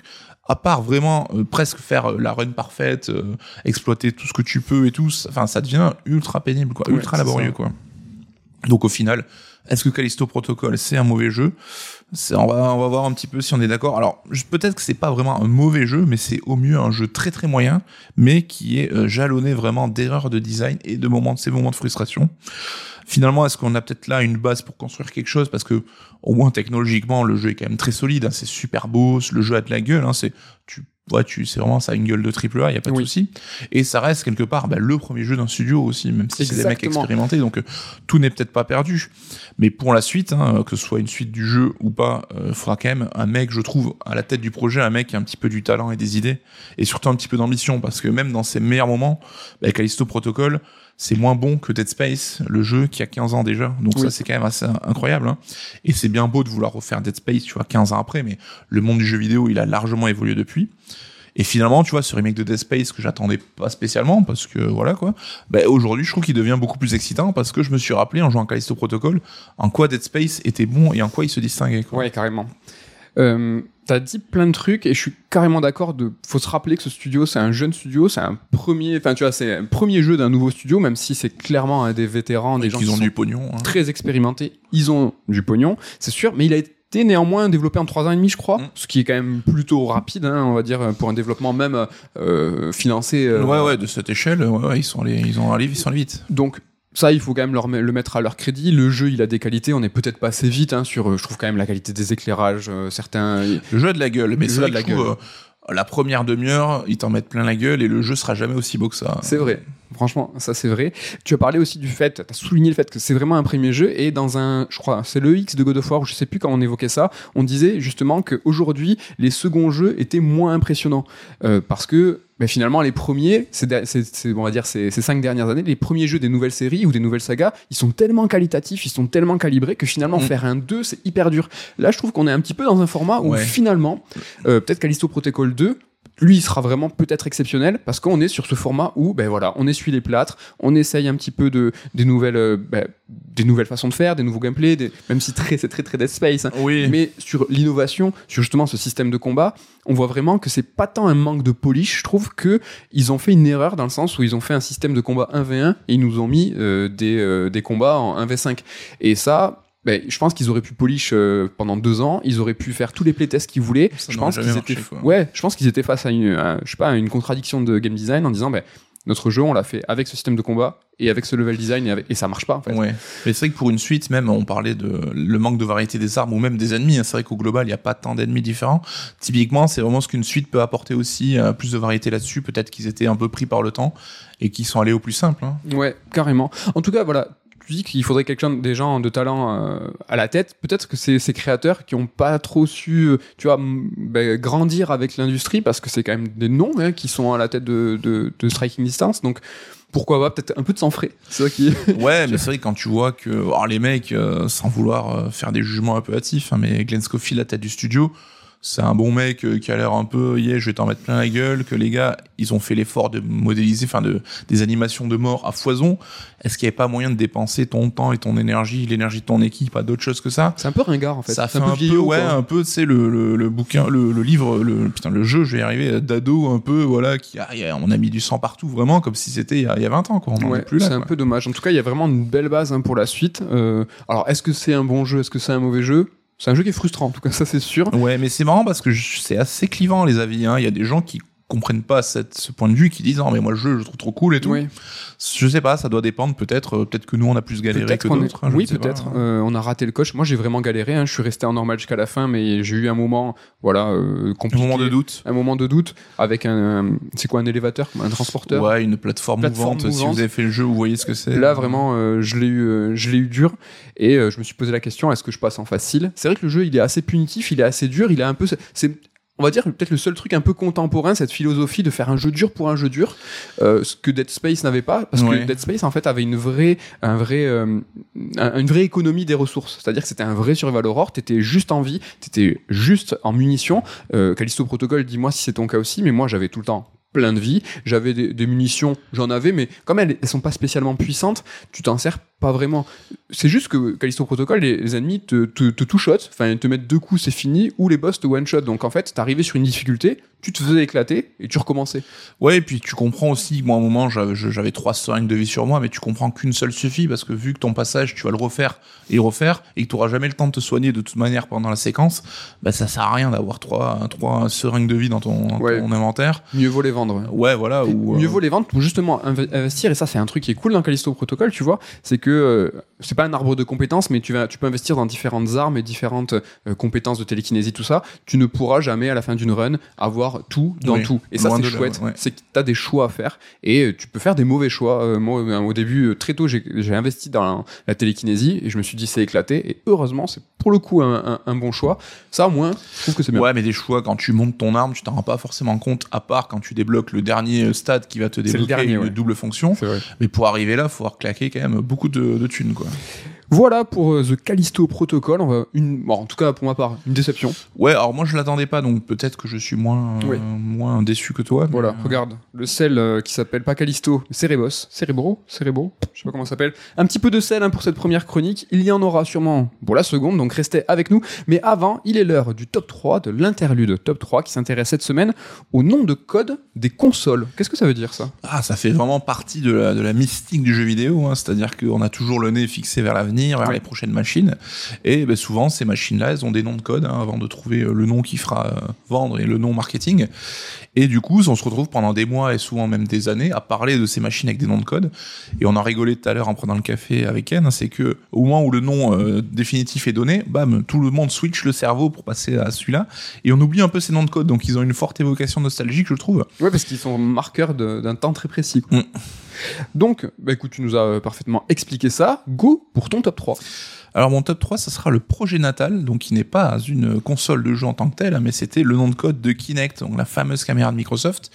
à part vraiment euh, presque faire euh, la run parfaite, euh, exploiter tout ce que tu peux et tout, ça- enfin ça devient ultra pénible, quoi,
Ouais,
ultra laborieux,
ça.
quoi. Donc au final, est-ce que Callisto Protocol c'est un mauvais jeu? On va, on va voir un petit peu si on est d'accord. Alors, peut-être que c'est pas vraiment un mauvais jeu, mais c'est au mieux un jeu très très moyen, mais qui est euh, jalonné vraiment d'erreurs de design et de moments, de ces moments de frustration. Finalement, est-ce qu'on a peut-être là une base pour construire quelque chose? Parce que, au moins technologiquement, le jeu est quand même très solide. hein, c'est super beau, le jeu a de la gueule. Hein, c'est, tu, ouais, tu, c'est vraiment ça a une gueule de triple A. Il y a pas de
Oui.
souci. Et ça reste quelque part bah, le premier jeu d'un studio aussi, même si c'est des mecs expérimentés. Donc euh, tout n'est peut-être pas perdu. Mais pour la suite, hein, que ce soit une suite du jeu ou pas, il faudra quand même un mec, je trouve, à la tête du projet, un mec qui a un petit peu du talent et des idées, et surtout un petit peu d'ambition, parce que même dans ses meilleurs moments, bah, Callisto Protocol, c'est moins bon que Dead Space, le jeu qui a 15 ans déjà. Donc
Oui.
ça, c'est quand même assez incroyable. hein. Et c'est bien beau de vouloir refaire Dead Space, tu vois, 15 ans après, mais le monde du jeu vidéo, il a largement évolué depuis. Et finalement, tu vois, ce remake de Dead Space que j'attendais pas spécialement, parce que voilà quoi, bah, aujourd'hui, je trouve qu'il devient beaucoup plus excitant parce que je me suis rappelé en jouant à Callisto Protocol en quoi Dead Space était bon et en quoi il se distinguait. Quoi.
Ouais, carrément. Euh, T'as dit plein de trucs et je suis carrément d'accord. De, faut se rappeler que ce studio, c'est un jeune studio, c'est un premier, enfin tu vois, c'est un premier jeu d'un nouveau studio, même si c'est clairement des vétérans, des gens qui
ont
sont
du pognon. hein.
très expérimentés. Ils ont du pognon, c'est sûr, mais il a été néanmoins développé en trois ans et demi, je crois,
Mm.
ce qui est quand même plutôt rapide, hein, on va dire, pour un développement même euh, financé. euh,
Ouais, ouais, de cette échelle, ouais, ouais, ils sont allés, ils ont allé, ils sont allés vite.
Donc ça, il faut quand même leur le mettre à leur crédit. Le jeu, il a des qualités. On n'est peut-être pas assez vite hein, sur. euh, je trouve quand même la qualité des éclairages, euh, certains.
Le jeu a de la gueule, mais c'est
de la gueule.
euh, la première demi-heure, ils t'en mettent plein la gueule et le jeu sera jamais aussi beau que ça.
C'est vrai. Franchement, ça c'est vrai. Tu as parlé aussi du fait, tu as souligné le fait que c'est vraiment un premier jeu et dans un, je crois, c'est le X de God of War, je sais plus quand on évoquait ça, on disait justement qu'aujourd'hui, les seconds jeux étaient moins impressionnants Euh, parce que ben, finalement, les premiers, c'est, c'est, c'est- on va dire ces, ces cinq dernières années, les premiers jeux des nouvelles séries ou des nouvelles sagas, ils sont tellement qualitatifs, ils sont tellement calibrés que finalement,
Mm.
faire un 2, c'est hyper dur. Là, je trouve qu'on est un petit peu dans un format où
Ouais.
finalement, euh, peut-être Callisto Protocol 2, lui, il sera vraiment peut-être exceptionnel parce qu'on est sur ce format où, ben voilà, on essuie les plâtres, on essaye un petit peu de des nouvelles, euh, ben, des nouvelles façons de faire, des nouveaux gameplays, des, même si très, c'est très très Dead Space. hein.
Oui.
Mais sur l'innovation, sur justement ce système de combat, on voit vraiment que c'est pas tant un manque de polish. Je trouve que ils ont fait une erreur dans le sens où ils ont fait un système de combat 1v1 et ils nous ont mis euh, des, euh, des combats en 1v5. Et ça, ben, je pense qu'ils auraient pu polish euh, pendant deux ans. Ils auraient pu faire tous les playtests qu'ils voulaient.
Ça
je pense qu'ils étaient,
quoi.
ouais, je pense qu'ils étaient face à une, à, je sais pas, à une contradiction de game design en disant, ben, notre jeu, on l'a fait avec ce système de combat et avec ce level design et, avec- et ça marche pas. En fait.
Ouais. Mais c'est vrai que pour une suite, même, on parlait de le manque de variété des armes ou même des ennemis. hein. C'est vrai qu'au global, il n'y a pas tant d'ennemis différents. Typiquement, c'est vraiment ce qu'une suite peut apporter aussi, euh, plus de variété là-dessus. Peut-être qu'ils étaient un peu pris par le temps et qu'ils sont allés au plus simple. hein.
Ouais, carrément. En tout cas, voilà. Tu dis qu'il faudrait quelqu'un, des gens de talent euh, à la tête. Peut-être que c'est ces créateurs qui ont pas trop su, euh, tu vois, ben, grandir avec l'industrie parce que c'est quand même des noms hein, qui sont à la tête de, de, de Striking Distance. Donc, pourquoi pas peut-être un peu de sang frais. C'est ça qui.
Ouais, mais c'est vrai quand tu vois que alors les mecs, euh, sans vouloir euh, faire des jugements un peu hâtifs, hein, mais Glenn Scofield, la tête du studio, c'est un bon mec euh, qui a l'air un peu, yeah, je vais t'en mettre plein la gueule, que les gars, ils ont fait l'effort de modéliser, enfin de des animations de mort à foison. Est-ce qu'il n'y avait pas moyen de dépenser ton temps et ton énergie, l'énergie de ton équipe à d'autres choses que ça?
C'est un peu ringard en fait.
ça
c'est
fait
un peu vieillot.
ouais,
quoi.
un peu, tu sais, le, le, le bouquin, le, le livre, le, putain, le jeu, je vais y arriver, d'ado un peu, voilà, qui a, on a mis du sang partout, vraiment, comme si c'était il y a, il y a 20 ans, quoi. On
Ouais, c'est un
quoi.
peu dommage. En tout cas, il y a vraiment une belle base hein, pour la suite. Euh, alors, est-ce que c'est un bon jeu? Est-ce que c'est un mauvais jeu? C'est un jeu qui est frustrant, en tout cas, ça c'est sûr.
Ouais, mais c'est marrant parce que c'est assez clivant les avis. hein. Il y a des gens qui comprennent pas cette, ce point de vue, qui disent non mais moi le jeu je le trouve trop cool et tout.
Oui.
Je sais pas, ça doit dépendre peut-être. euh, Peut-être que nous on a plus galéré que
est-
d'autres. hein,
oui, peut-être. Euh, on a raté le coche. Moi, j'ai vraiment galéré. hein. Je suis resté en normal jusqu'à la fin, mais j'ai eu un moment, voilà, euh,
Un moment de doute.
Un moment de doute avec un, un- c'est quoi un élévateur, un transporteur?
Ouais, une plateforme,
Plateforme
mouvante. Si vous avez fait le jeu, vous voyez ce que c'est.
Là, vraiment, euh, je l'ai eu, je l'ai eu dur, et je me suis posé la question est-ce que je passe en facile? C'est vrai que le jeu, il est assez punitif, il est assez dur, il a un peu, c'est, on va dire peut-être le seul truc un peu contemporain, cette philosophie de faire un jeu dur pour un jeu dur, euh, ce que Dead Space n'avait pas, parce
Ouais.
que Dead Space en fait avait une vraie, un vrai, euh, un- une vraie économie des ressources. C'est-à-dire que c'était un vrai survival horror. T'étais juste en vie, t'étais juste en munitions. Euh, Callisto Protocol, dis-moi si c'est ton cas aussi, mais moi j'avais tout le temps plein de vie. J'avais des, munitions, j'en avais, mais comme elles, elles sont pas spécialement puissantes, tu t'en sers pas vraiment. C'est juste que Callisto Protocol, les, les ennemis te, te, te two-shot, enfin te mettent deux coups, c'est fini, ou les boss te one-shot. Donc en fait, t'arrivais sur une difficulté, tu te faisais éclater et tu recommençais.
Ouais, et puis tu comprends aussi, moi, à un moment, j'avais trois seringues de vie sur moi, mais tu comprends qu'une seule suffit, parce que vu que ton passage, tu vas le refaire et refaire, et que tu auras jamais le temps de te soigner de toute manière pendant la séquence, bah ça sert à rien d'avoir trois, trois seringues de vie dans ton, dans
Ouais.
ton inventaire.
Mieux vaut les vendre. ouais.
Voilà. Ou,
Mieux
euh,
vaut les vendre pour justement inv- investir, et ça c'est un truc qui est cool dans Callisto Protocol, tu vois, c'est que euh, c'est pas un arbre de compétences, mais tu, vas, tu peux investir dans différentes armes et différentes euh, compétences de télékinésie, tout ça. Tu ne pourras jamais à la fin d'une run avoir tout dans
Oui,
tout. Et ça c'est chouette,
ouais.
c'est que tu as des choix à faire, et euh, tu peux faire des mauvais choix. Euh, moi euh, au début, très tôt, j'ai investi dans la, la télékinésie, et je me suis dit c'est éclaté, et heureusement c'est pour le coup un, un- un bon choix. Ça au moins, je trouve que c'est bien.
Ouais, mais des choix, quand tu montes ton arme, tu t'en rends pas forcément compte, à part quand tu débloques le dernier stade qui va te
le
débloquer
dernier,
une
ouais.
double fonction. Mais pour arriver là, faut avoir claqué quand même beaucoup de, de thunes, quoi.
Voilà pour euh, The Callisto Protocol. On va une, bon, en tout cas pour ma part, une déception.
Ouais, alors moi je l'attendais pas, donc peut-être que je suis moins, euh,
Oui.
moins déçu que toi.
Voilà,
euh,
regarde, le sel euh, qui s'appelle pas Callisto, mais Cerebos, Cerebro, Cerebro, je sais pas comment ça s'appelle. Un petit peu de sel hein, pour cette première chronique. Il y en aura sûrement pour la seconde, donc restez avec nous. Mais avant, il est l'heure du top 3, de l'interlude top 3 qui s'intéresse cette semaine au nom de code des consoles. Qu'est-ce que ça veut dire ça?
Ah, ça fait vraiment partie de la, de la mystique du jeu vidéo, hein, c'est-à-dire qu'on a toujours le nez fixé vers l'avenir, vers
Ouais.
les prochaines machines, et ben, souvent ces machines-là, elles ont des noms de code hein, avant de trouver euh, le nom qui fera euh, vendre et le nom marketing. Et du coup, on se retrouve pendant des mois et souvent même des années à parler de ces machines avec des noms de code. Et on en rigolait tout à l'heure en prenant le café avec Ken, hein, c'est que au moment où le nom euh, définitif est donné, bam, tout le monde switch le cerveau pour passer à celui-là, et on oublie un peu ces noms de code. Donc ils ont une forte évocation nostalgique, je trouve.
Ouais, parce qu'ils sont marqueurs d'un temps très précis.
Mm.
Donc, bah écoute, tu nous as euh, parfaitement expliqué ça. Go pour ton top 3.
Alors mon top 3, ça sera le projet natal, donc qui n'est pas une console de jeu en tant que telle, hein, mais c'était le nom de code de Kinect, donc la fameuse caméra de Microsoft,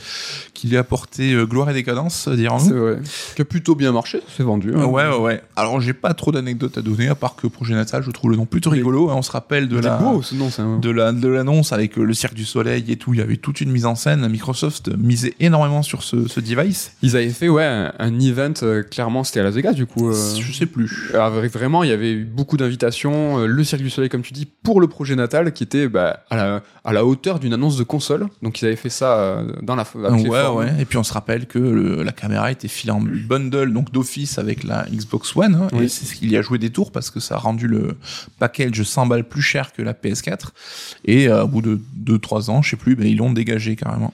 qui lui a apporté euh, gloire et décadence, dirons-nous.
C'est vrai. Qui a plutôt bien marché, c'est vendu. hein.
Ouais, ouais, ouais. Alors j'ai pas trop d'anecdotes à donner, à part que projet natal, je trouve le nom plutôt rigolo. hein. On se rappelle de la
beau, ce nom, c'est un...
de la de l'annonce avec euh, le cirque du soleil et tout. Il y avait toute une mise en scène. Microsoft misait énormément sur ce, ce device.
Ils avaient fait, ouais, un, un event, euh, clairement, c'était à Las Vegas, du coup. euh,
Je sais plus.
Alors, vraiment, il y avait eu beaucoup d'invitations, euh, le Cirque du Soleil, comme tu dis, pour le projet natal, qui était bah, à, la, à la hauteur d'une annonce de console. Donc, ils avaient fait ça euh, dans la avec
ouais, ouais. Et puis on se rappelle que le- la caméra était filée en bundle, donc d'office avec la Xbox One. hein,
Oui.
Et c'est ce qu'il y a joué des tours parce que ça a rendu le package 100 balles plus cher que la PS4. Et euh, au bout de 2-3 ans, je sais plus, ben, ils l'ont dégagé carrément.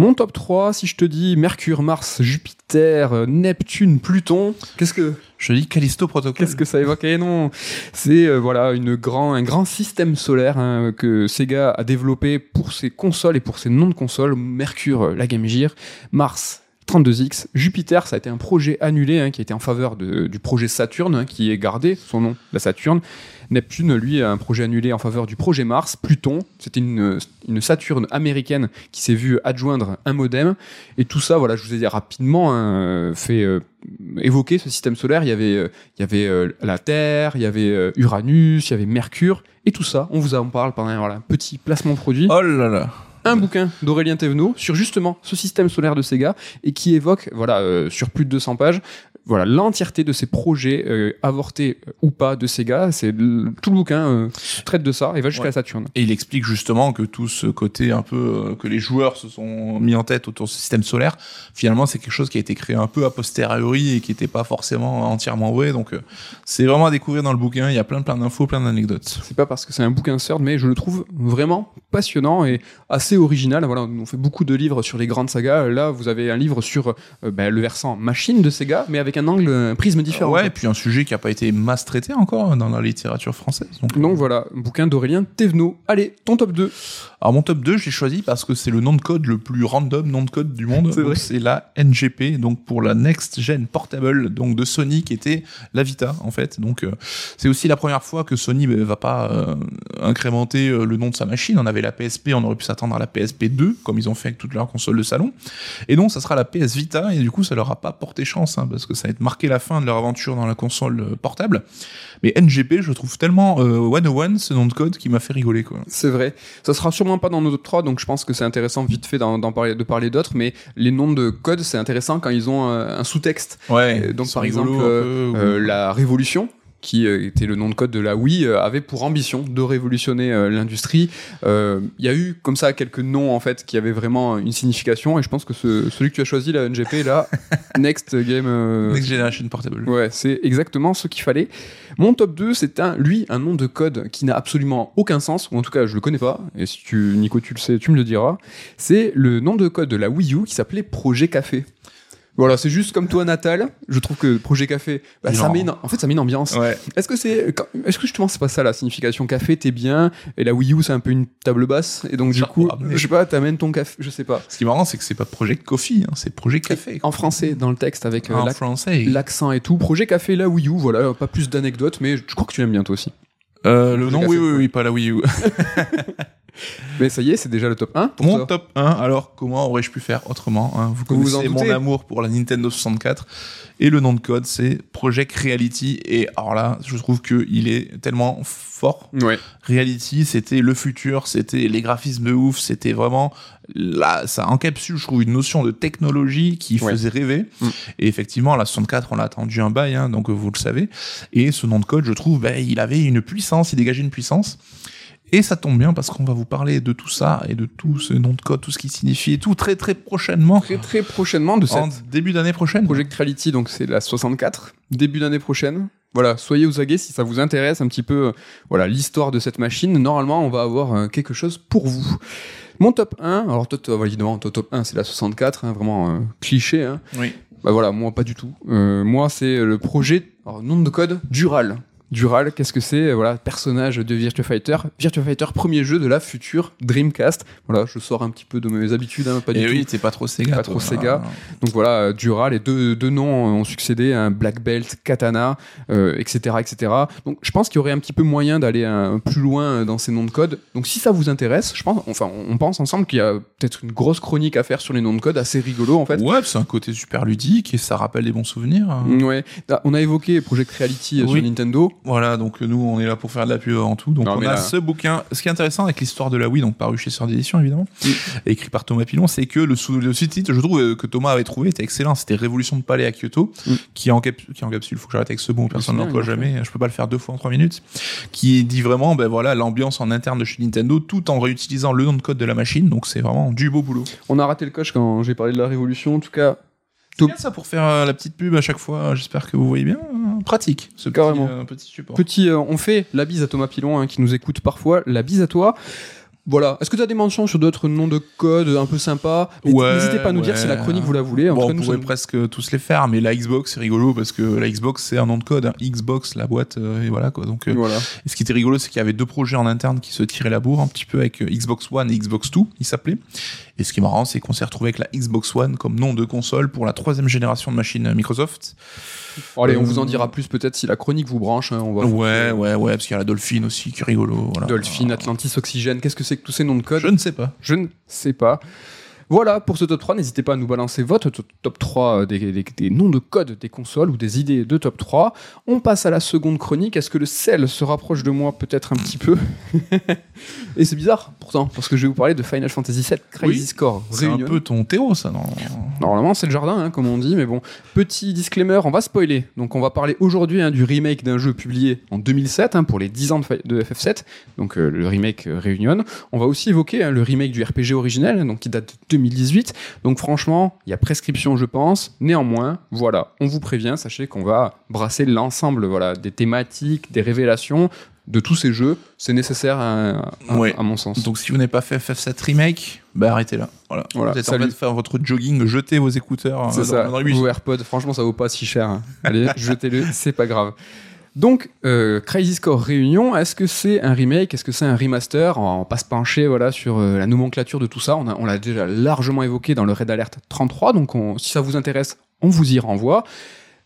Mon top 3, si je te dis Mercure, Mars, Jupiter, euh, Neptune, Pluton, qu'est-ce que
Je dis Callisto Protocol.
Qu'est-ce que ça évoque Eh non, c'est euh, voilà une grand, un grand système solaire hein, que Sega a développé pour ses consoles et pour ses noms de consoles. Mercure, la Game Gear, Mars. 32X, Jupiter, ça a été un projet annulé hein, qui a été en faveur de- du projet Saturne, hein, qui est gardé son nom, la Saturne. Neptune, lui, a un projet annulé en faveur du projet Mars. Pluton, c'était une, une Saturne américaine qui s'est vue adjoindre un modem. Et tout ça, voilà, je vous ai dit rapidement, hein, fait euh, évoquer ce système solaire. Il y avait, euh, il y avait euh, la Terre, il y avait Uranus, il y avait Mercure. Et tout ça, on vous en parle pendant un voilà, petit placement produit.
Oh là là.
Un bouquin d'Aurélien Thévenot sur justement ce système solaire de Sega et qui évoque, voilà, euh, sur plus de 200 pages, voilà l'entièreté de ces projets euh, avortés euh, ou pas de Sega. C'est tout le bouquin euh, traite de ça et va jusqu'à
Ouais.
Saturne.
Et il explique justement que tout ce côté un peu euh, que les joueurs se sont mis en tête autour de ce système solaire, finalement c'est quelque chose qui a été créé un peu a posteriori et qui n'était pas forcément entièrement vrai. Donc c'est vraiment à découvrir dans le bouquin. Il y a plein plein d'infos, plein d'anecdotes.
C'est pas parce que c'est un bouquin sort, mais je le trouve vraiment passionnant et assez original. Voilà, on fait beaucoup de livres sur les grandes sagas. Là, vous avez un livre sur ben, le versant machine de Sega, mais avec un angle, un prisme différent.
Ouais, et puis un sujet qui n'a pas été masse traité encore dans la littérature française. Donc,
Donc voilà, un bouquin d'Aurélien Thévenot. Allez, ton top 2.
Alors mon top 2, je l'ai choisi parce que c'est le nom de code le plus random nom de code du monde.
C'est
la NGP, donc pour la Next Gen Portable, donc de Sony qui était la Vita en fait. Donc euh, c'est aussi la première fois que Sony ne va pas euh, incrémenter euh, le nom de sa machine. On avait la PSP, on aurait pu s'attendre à la PSP 2 comme ils ont fait avec toutes leurs consoles de salon. Et donc ça sera la PS Vita et du coup ça leur a pas porté chance hein, parce que ça va être marqué la fin de leur aventure dans la console euh, portable. Mais NGP, je trouve tellement euh, one one ce nom de code qui m'a fait rigoler quoi.
C'est vrai. Ça sera sûrement pas dans nos top 3, donc je pense que c'est intéressant vite fait d'en d'en parler, de parler d'autres, mais les noms de code, c'est intéressant quand ils ont euh, un sous-texte.
Ouais.
Euh, donc par exemple, euh, euh, la Révolution, qui euh, était le nom de code de la Wii, euh, avait pour ambition de révolutionner euh, l'industrie. Il y a eu comme ça quelques noms en fait qui avaient vraiment une signification, et je pense que ce- celui que tu as choisi, la NGP, là, Next Game.
Next Generation Portable.
Ouais, c'est exactement ce qu'il fallait. Mon top 2, c'est un, lui, un nom de code qui n'a absolument aucun sens, ou en tout cas, je le connais pas, et si tu, Nico, tu le sais, tu me le diras. C'est le nom de code de la Wii U qui s'appelait Projet Café. Voilà, c'est juste comme toi, Natal. Je trouve que Projet Café, bah, ça met une, en fait, ça met une ambiance.
Ouais.
Est-ce que c'est, est-ce que justement c'est pas ça la signification café, t'es bien, et la Wii U c'est un peu une table basse, et donc du coup, je sais pas, t'amènes ton café, je sais pas.
Ce qui est marrant, c'est que c'est pas Project Coffee, hein, c'est Project Café.
En français, dans le texte, avec euh, l'accent et tout. Projet Café, la Wii U, voilà, pas plus d'anecdotes, mais je crois que tu l'aimes bien toi aussi.
Euh, le nom, oui, oui, oui, pas la Wii U.
Mais ça y est, c'est déjà le top 1 pour
Mon
toi.
top 1, alors comment aurais-je pu faire autrement hein? Vous connaissez mon amour pour la Nintendo 64 et le nom de code c'est Project Reality et alors là je trouve que il est tellement fort.
Ouais.
Reality c'était le futur, c'était les graphismes de ouf, c'était vraiment là ça encapsule je trouve une notion de technologie qui
Ouais.
faisait rêver
Mm.
et effectivement la 64 on a attendu un bail hein, donc vous le savez et ce nom de code je trouve ben, il avait une puissance, il dégageait une puissance et ça tombe bien parce qu'on va vous parler de tout ça et de tout ce nom de code, tout ce qui signifie et tout très très prochainement.
Très très prochainement de cette
En début d'année prochaine.
Project Reality, donc c'est la 64, début d'année prochaine. Voilà, soyez aux aguets si ça vous intéresse un petit peu, euh, voilà, l'histoire de cette machine. Normalement, on va avoir euh, quelque chose pour vous. Mon top 1, alors toi, toi, évidemment, ton top 1, c'est la 64, hein, vraiment euh, cliché. Hein.
Oui.
Bah voilà, moi pas du tout. Euh, moi, c'est le projet, alors, nom de code, Dural. Dural, qu'est-ce que c'est Voilà, personnage de Virtua Fighter. Virtua Fighter, premier jeu de la future Dreamcast. Voilà, je sors un petit peu de mes habitudes, hein, pas du
Et
tout.
oui, t'es pas trop Sega.
Pas trop Sega. Donc voilà, euh, Dural, les deux, deux noms ont succédé, un Black Belt, Katana, euh, etc., etc. Donc je pense qu'il y aurait un petit peu moyen d'aller plus loin dans ces noms de code. Donc si ça vous intéresse, je pense, enfin, on pense ensemble qu'il y a peut-être une grosse chronique à faire sur les noms de code, assez rigolo en fait.
Ouais, c'est un côté super ludique et ça rappelle des bons souvenirs. hein.
Ouais, Ah, on a évoqué Project Reality euh,
Oui.
sur Nintendo.
Voilà, donc nous, on est là pour faire de la pub avant tout. Donc
Non,
on a
là-
ce bouquin. Ce qui est intéressant avec l'histoire de la Wii, donc paru chez Sœur d'édition évidemment,
Oui.
écrit par Thomas Pilon, c'est que le, sous- le sous-titre, je trouve euh, que Thomas avait trouvé était excellent. C'était Révolution de Palais à Kyoto,
Oui.
qui est en cap qui est en capsule. Faut que j'arrête avec ce mot, personne ne l'emploie jamais. Je peux pas le faire deux fois en trois minutes. Qui dit vraiment, ben voilà, l'ambiance en interne de chez Nintendo, tout en réutilisant le nom de code de la machine. Donc c'est vraiment du beau boulot.
On a raté le coche quand j'ai parlé de la Révolution. En tout cas,
C'est bien ça pour faire euh, la petite pub à chaque fois. J'espère que vous voyez bien. Pratique, ce petit,
Carrément.
euh, petit support.
petit, euh, on fait la bise à Thomas Pilon hein, qui nous écoute parfois. La bise à toi. Voilà. Est-ce que tu as des mentions sur d'autres noms de code un peu sympas
Ouais,
N'hésitez pas à nous dire si la chronique vous la voulez. En
Bon,
tout cas,
on
nous,
pourrait presque tous les faire, mais la Xbox c'est rigolo parce que la Xbox c'est un nom de code, hein. Xbox la boîte euh, et voilà quoi. Donc, euh,
Voilà.
et ce qui était rigolo, c'est qu'il y avait deux projets en interne qui se tiraient la bourre un petit peu avec euh, Xbox One et Xbox Two, ils s'appelaient. Et ce qui est marrant, c'est qu'on s'est retrouvé avec la Xbox One comme nom de console pour la troisième génération de machines Microsoft.
Allez, on vous en dira plus peut-être si la chronique vous branche. hein, on va
Ouais, ouais, ouais, parce qu'il y a la Dolphin aussi qui est rigolo. Voilà.
Dolphin, Atlantis, Oxygène. Qu'est-ce que c'est que tous ces noms de code
Je ne sais pas.
Je ne sais pas. Voilà pour ce top 3. N'hésitez pas à nous balancer votre to- top 3 des, des- des noms de code des consoles ou des idées de top 3. On passe à la seconde chronique. Est-ce que le sel se rapproche de moi peut-être un petit peu Et c'est bizarre pourtant, parce que je vais vous parler de Final Fantasy VII Crazy
Oui,
Score
C'est un peu ton terreau, ça, non
Normalement, c'est le jardin, hein, comme on dit, mais bon. Petit disclaimer, on va spoiler. Donc, on va parler aujourd'hui hein, du remake d'un jeu publié en 2007 hein, pour les 10 ans de, fa- de FF7, donc euh, le remake euh, Reunion. On va aussi évoquer le remake du RPG originel, donc qui date de 2018. Donc, franchement, il y a prescription, je pense. Néanmoins, voilà, on vous prévient, sachez qu'on va brasser l'ensemble voilà, des thématiques, des révélations de tous ces jeux. C'est nécessaire à, à-
Ouais.
à mon sens.
Donc si vous n'avez pas fait FF7 Remake, bah arrêtez là. Voilà.
Voilà,
Vous êtes en
salut.
train de faire votre jogging, jetez vos écouteurs
C'est
euh,
ça,
dans, dans
vos AirPods, franchement, ça vaut pas si cher. hein. Allez, jetez-le, c'est pas grave. Donc, euh, Crazy Score Réunion, est-ce que c'est un remake? Est-ce que c'est un remaster? On va pas se pencher voilà, sur euh, la nomenclature de tout ça. On, l'a déjà largement évoqué dans le Red Alert 33, donc on- si ça vous intéresse, on vous y renvoie.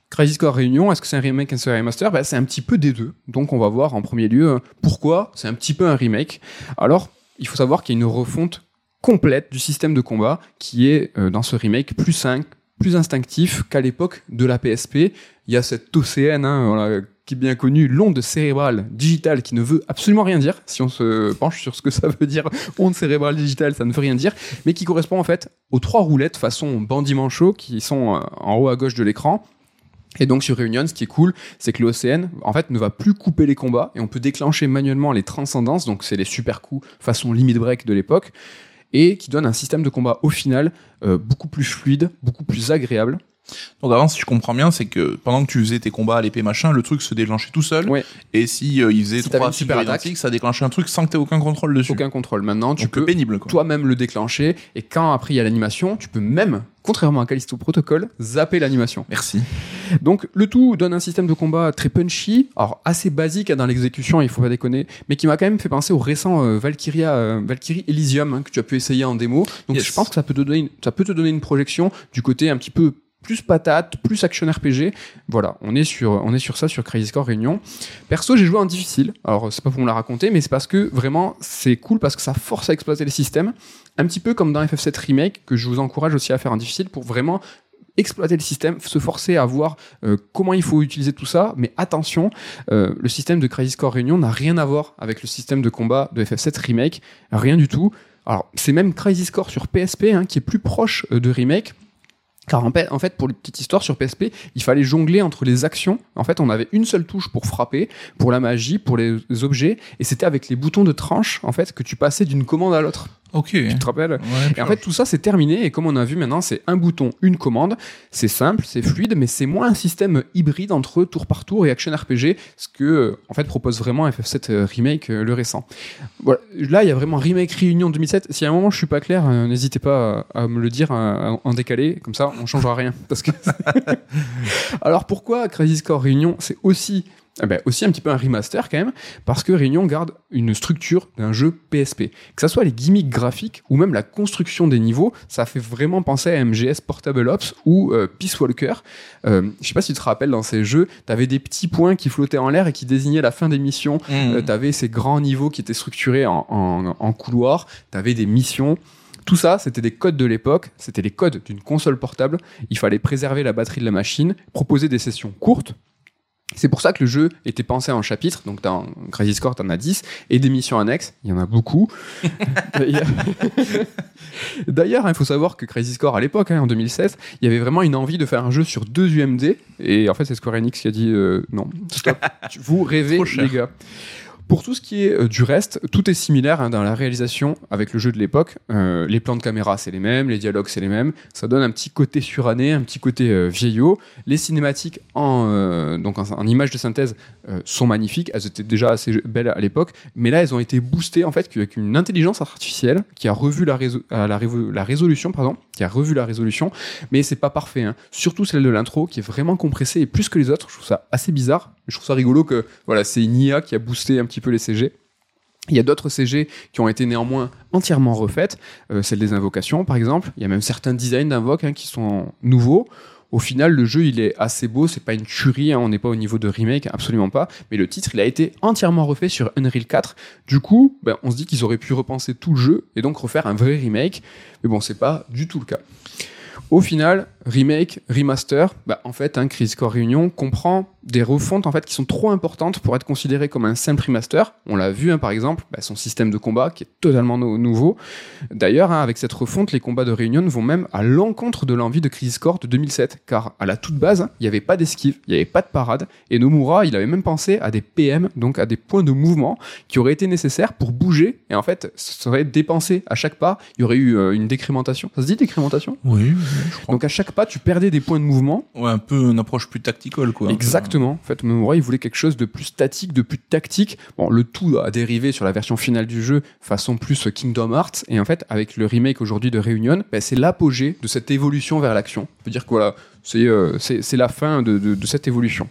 Crazy Score Réunion, est-ce que c'est un remake, est-ce c'est un remaster? Ben, C'est un petit peu des deux. Donc on va voir en premier lieu euh, pourquoi c'est un petit peu un remake. Alors, il faut savoir qu'il y a une refonte complète du système de combat qui est euh, dans ce remake plus simple, plus instinctif qu'à l'époque de la PSP. Il y a cette OCN hein, qui est bien connue, l'onde cérébrale digitale qui ne veut absolument rien dire. Si on se penche sur ce que ça veut dire, onde cérébrale digitale, ça ne veut rien dire, mais qui correspond en fait aux trois roulettes façon bandit manchot qui sont euh, en haut à gauche de l'écran. Et donc sur Reunion, ce qui est cool, c'est que l'OCN, en fait, ne va plus couper les combats et on peut déclencher manuellement les transcendances, donc c'est les super coups façon limit break de l'époque, et qui donne un système de combat au final euh, beaucoup plus fluide, beaucoup plus agréable.
Donc avant, si je comprends bien, c'est que pendant que tu faisais tes combats à l'épée machin, le truc se déclenchait tout seul.
Ouais.
Et si euh, il faisait
Si
trois
une super
super
attaque.
identiques, ça déclenchait un truc sans que tu aies aucun contrôle dessus.
Aucun contrôle. Maintenant, tu
Donc
peux
pénible
toi-même le déclencher, et quand après il y a l'animation, tu peux même, contrairement à Callisto Protocol, zapper l'animation.
Merci.
Donc le tout donne un système de combat très punchy, alors assez basique hein, dans l'exécution, il faut pas déconner, mais qui m'a quand même fait penser au récent euh, Valkyria, euh, Valkyrie Elysium hein, que tu as pu essayer en démo. Donc
Yes.
je pense que ça peut te donner, une, ça peut te donner une projection du côté un petit peu plus patate, plus action RPG. Voilà, on est sur, ça sur Crazy Score Réunion. Perso, j'ai joué en difficile. Alors c'est pas pour me la raconter, mais c'est parce que vraiment c'est cool parce que ça force à exploiter les systèmes, un petit peu comme dans FF7 Remake que je vous encourage aussi à faire en difficile pour vraiment exploiter le système, se forcer à voir euh, comment il faut utiliser tout ça, mais attention, euh, le système de Crazy Score Réunion n'a rien à voir avec le système de combat de FF7 Remake, rien du tout. Alors, c'est même Crazy Score sur PSP hein, qui est plus proche euh, de Remake. Car en fait, pour une petite histoire sur PSP, il fallait jongler entre les actions. En fait, on avait une seule touche pour frapper, pour la magie, pour les objets, et c'était avec les boutons de tranche, en fait, que tu passais d'une commande à l'autre.
Ok.
Tu te rappelles
Ouais,
et en fait, tout ça, c'est terminé. Et comme on a vu maintenant, c'est un bouton, une commande. C'est simple, c'est fluide, mais c'est moins un système hybride entre tour par tour et action RPG, ce que, euh, en fait, propose vraiment FF7 euh, Remake, euh, le récent. Voilà. Là, il y a vraiment Remake Réunion 2007. Si à un moment je suis pas clair, n'hésitez pas à, me le dire en décalé. Comme ça, on changera rien. Parce que. Alors pourquoi Crazy Score Réunion C'est aussi eh ben, aussi un petit peu un remaster quand même, parce que Réunion garde une structure d'un jeu PSP. Que ça soit les gimmicks graphiques ou même la construction des niveaux, ça fait vraiment penser à MGS Portable Ops ou euh, Peace Walker. Euh, je sais pas si tu te rappelles, dans ces jeux, tu avais des petits points qui flottaient en l'air et qui désignaient la fin des missions.
Mmh.
Euh, tu avais ces grands niveaux qui étaient structurés en, en, en couloir, tu avais des missions. Tout ça, c'était des codes de l'époque, c'était les codes d'une console portable. Il fallait préserver la batterie de la machine, proposer des sessions courtes. C'est pour ça que le jeu était pensé en chapitres, donc dans Crazy Score, t'en as 10, et des missions annexes, il y en a beaucoup. D'ailleurs, il faut savoir que Crazy Score, à l'époque, hein, en 2016, il y avait vraiment une envie de faire un jeu sur deux UMD, et en fait, c'est Square Enix qui a dit euh, non, stop, vous rêvez, les gars. Pour tout ce qui est euh, du reste, tout est similaire hein, dans la réalisation avec le jeu de l'époque. Euh, les plans de caméra, c'est les mêmes, les dialogues, c'est les mêmes. Ça donne un petit côté suranné, un petit côté euh, vieillot. Les cinématiques en, euh, donc en, en images de synthèse sont magnifiques. Elles étaient déjà assez belles à l'époque, mais là, elles ont été boostées en fait avec une intelligence artificielle qui a revu la, réso- la résolution, pardon, qui a revu la résolution, mais c'est pas parfait. hein. Surtout celle de l'intro qui est vraiment compressée et plus que les autres. Je trouve ça assez bizarre. Je trouve ça rigolo que voilà, c'est une IA qui a boosté un petit peu les CG. Il y a d'autres CG qui ont été néanmoins entièrement refaites, euh, celle des invocations par exemple. Il y a même certains designs d'invoques hein, qui sont nouveaux. Au final, le jeu il est assez beau, c'est pas une tuerie, hein, on n'est pas au niveau de remake, absolument pas. Mais le titre il a été entièrement refait sur Unreal 4. Du coup, ben, on se dit qu'ils auraient pu repenser tout le jeu et donc refaire un vrai remake. Mais bon, c'est pas du tout le cas. Au final, remake, remaster, bah, en fait, un Crisis Core Réunion comprend des refontes en fait qui sont trop importantes pour être considérées comme un simple remaster. On l'a vu, hein, par exemple, bah, son système de combat qui est totalement no- nouveau. D'ailleurs, hein, avec cette refonte, les combats de Réunion vont même à l'encontre de l'envie de Crisis Core de 2007, car à la toute base, il n'y avait pas d'esquive, il n'y avait pas de parade, et Nomura, il avait même pensé à des PM, donc à des points de mouvement qui auraient été nécessaires pour bouger, et en fait, ça aurait dépensé à chaque pas, il y aurait eu euh, une décrémentation. Ça se dit décrémentation?
Oui, je crois.
donc à chaque pas, tu perdais des points de mouvement.
ouais, un peu une approche plus tacticole, quoi.
Exactement. En fait, Nomura, il voulait quelque chose de plus statique, de plus tactique. Bon, le tout a dérivé sur la version finale du jeu, façon plus Kingdom Hearts. Et en fait, avec le remake aujourd'hui de Réunion, ben, c'est l'apogée de cette évolution vers l'action. On peut dire que voilà, c'est euh, c'est la fin de, cette évolution.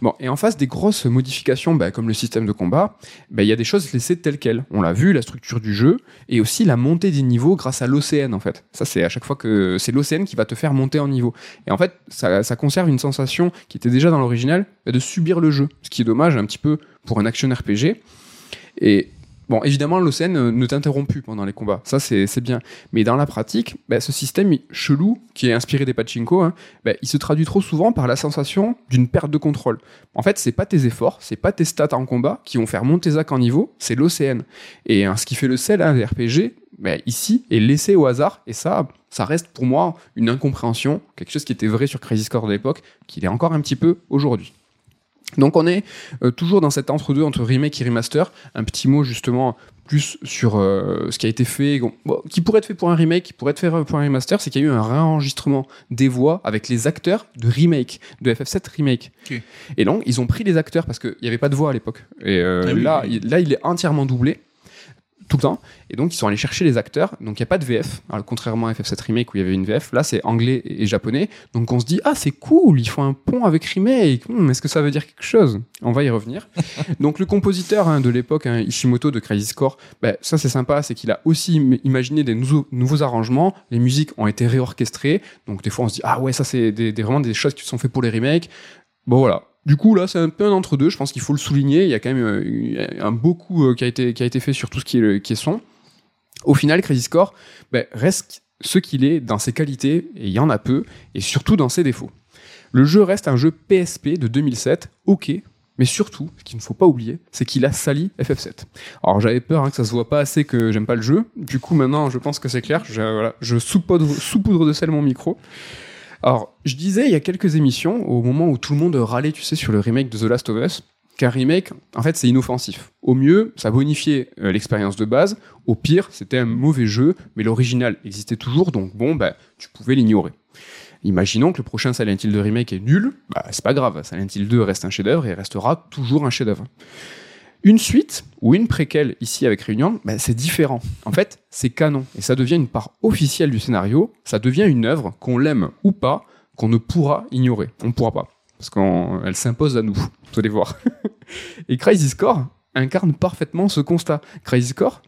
Bon, et en face des grosses modifications, ben, comme le système de combat, ben, il y a des choses laissées telles quelles. On l'a vu, la structure du jeu, et aussi la montée des niveaux grâce à l'OCN, en fait. Ça, c'est à chaque fois que c'est l'OCN qui va te faire monter en niveau. Et en fait, ça, ça conserve une sensation qui était déjà dans l'original de subir le jeu, ce qui est dommage un petit peu pour un action RPG. Et bon, évidemment, l'OCN euh, ne t'interrompt plus pendant les combats, ça c'est bien. Mais dans la pratique, bah, ce système chelou, qui est inspiré des pachinko, hein, bah, il se traduit trop souvent par la sensation d'une perte de contrôle. En fait, c'est pas tes efforts, c'est pas tes stats en combat qui vont faire monter Zach en niveau, c'est l'OCN. Et hein, ce qui fait le sel hein, des RPG, bah, ici, est laissé au hasard, et ça, ça reste pour moi une incompréhension, quelque chose qui était vrai sur Crazy Score de l'époque, qu'il est encore un petit peu aujourd'hui. Donc on est euh, toujours dans cet entre-deux entre remake et remaster. Un petit mot justement plus sur euh, ce qui a été fait, bon, qui pourrait être fait pour un remake, qui pourrait être fait pour un remaster, c'est qu'il y a eu un réenregistrement des voix avec les acteurs de remake, de FF7 remake. Et donc ils ont pris les acteurs parce qu'il n'y avait pas de voix à l'époque. Et euh,
Ah oui,
là,
oui.
il, là, il est entièrement doublé tout le temps. Et donc, ils sont allés chercher les acteurs. Donc, il n'y a pas de VF. Alors, contrairement à FF7 Remake où il y avait une VF, là, c'est anglais et japonais. Donc, on se dit, ah, c'est cool, ils font un pont avec Remake. Hmm, Est-ce que ça veut dire quelque chose? On va y revenir. donc, le compositeur hein, de l'époque, hein, Ishimoto de Crazy Score, ben, ça, c'est sympa, c'est qu'il a aussi im- imaginé des nouveaux, nouveaux arrangements. Les musiques ont été réorchestrées. Donc, des fois, on se dit, ah ouais, ça, c'est des, des- vraiment des choses qui sont faites pour les remakes. Bon, voilà. Du coup, là, c'est un peu un entre-deux. Je pense qu'il faut le souligner. Il y a quand même euh, un beau euh, qui, a été, qui a été fait sur tout ce qui est, le- qui est son. Au final, Crazy Score ben, reste ce qu'il est dans ses qualités, et il y en a peu, et surtout dans ses défauts. Le jeu reste un jeu PSP de 2007, ok, mais surtout, ce qu'il ne faut pas oublier, c'est qu'il a sali FF7. Alors j'avais peur hein, que ça se voit pas assez que j'aime pas le jeu, du coup maintenant je pense que c'est clair, je, voilà, je de sel mon micro. Alors, je disais il y a quelques émissions, au moment où tout le monde râlait, tu sais, sur le remake de The Last of Us, qu'un remake, en fait, c'est inoffensif. Au mieux, ça bonifiait euh, l'expérience de base. Au pire, c'était un mauvais jeu, mais l'original existait toujours, donc bon, bah, tu pouvais l'ignorer. Imaginons que le prochain Silent Hill 2 remake est nul, bah, c'est pas grave, Silent Hill 2 reste un chef-d'œuvre et restera toujours un chef-d'œuvre. Une suite ou une préquelle ici avec Réunion, bah, c'est différent. En fait, c'est canon et ça devient une part officielle du scénario. Ça devient une œuvre qu'on l'aime ou pas, qu'on ne pourra ignorer. On ne pourra pas. parce qu'elle s'impose à nous, vous allez voir. Et Crazy Score incarne parfaitement ce constat. Crazy Score,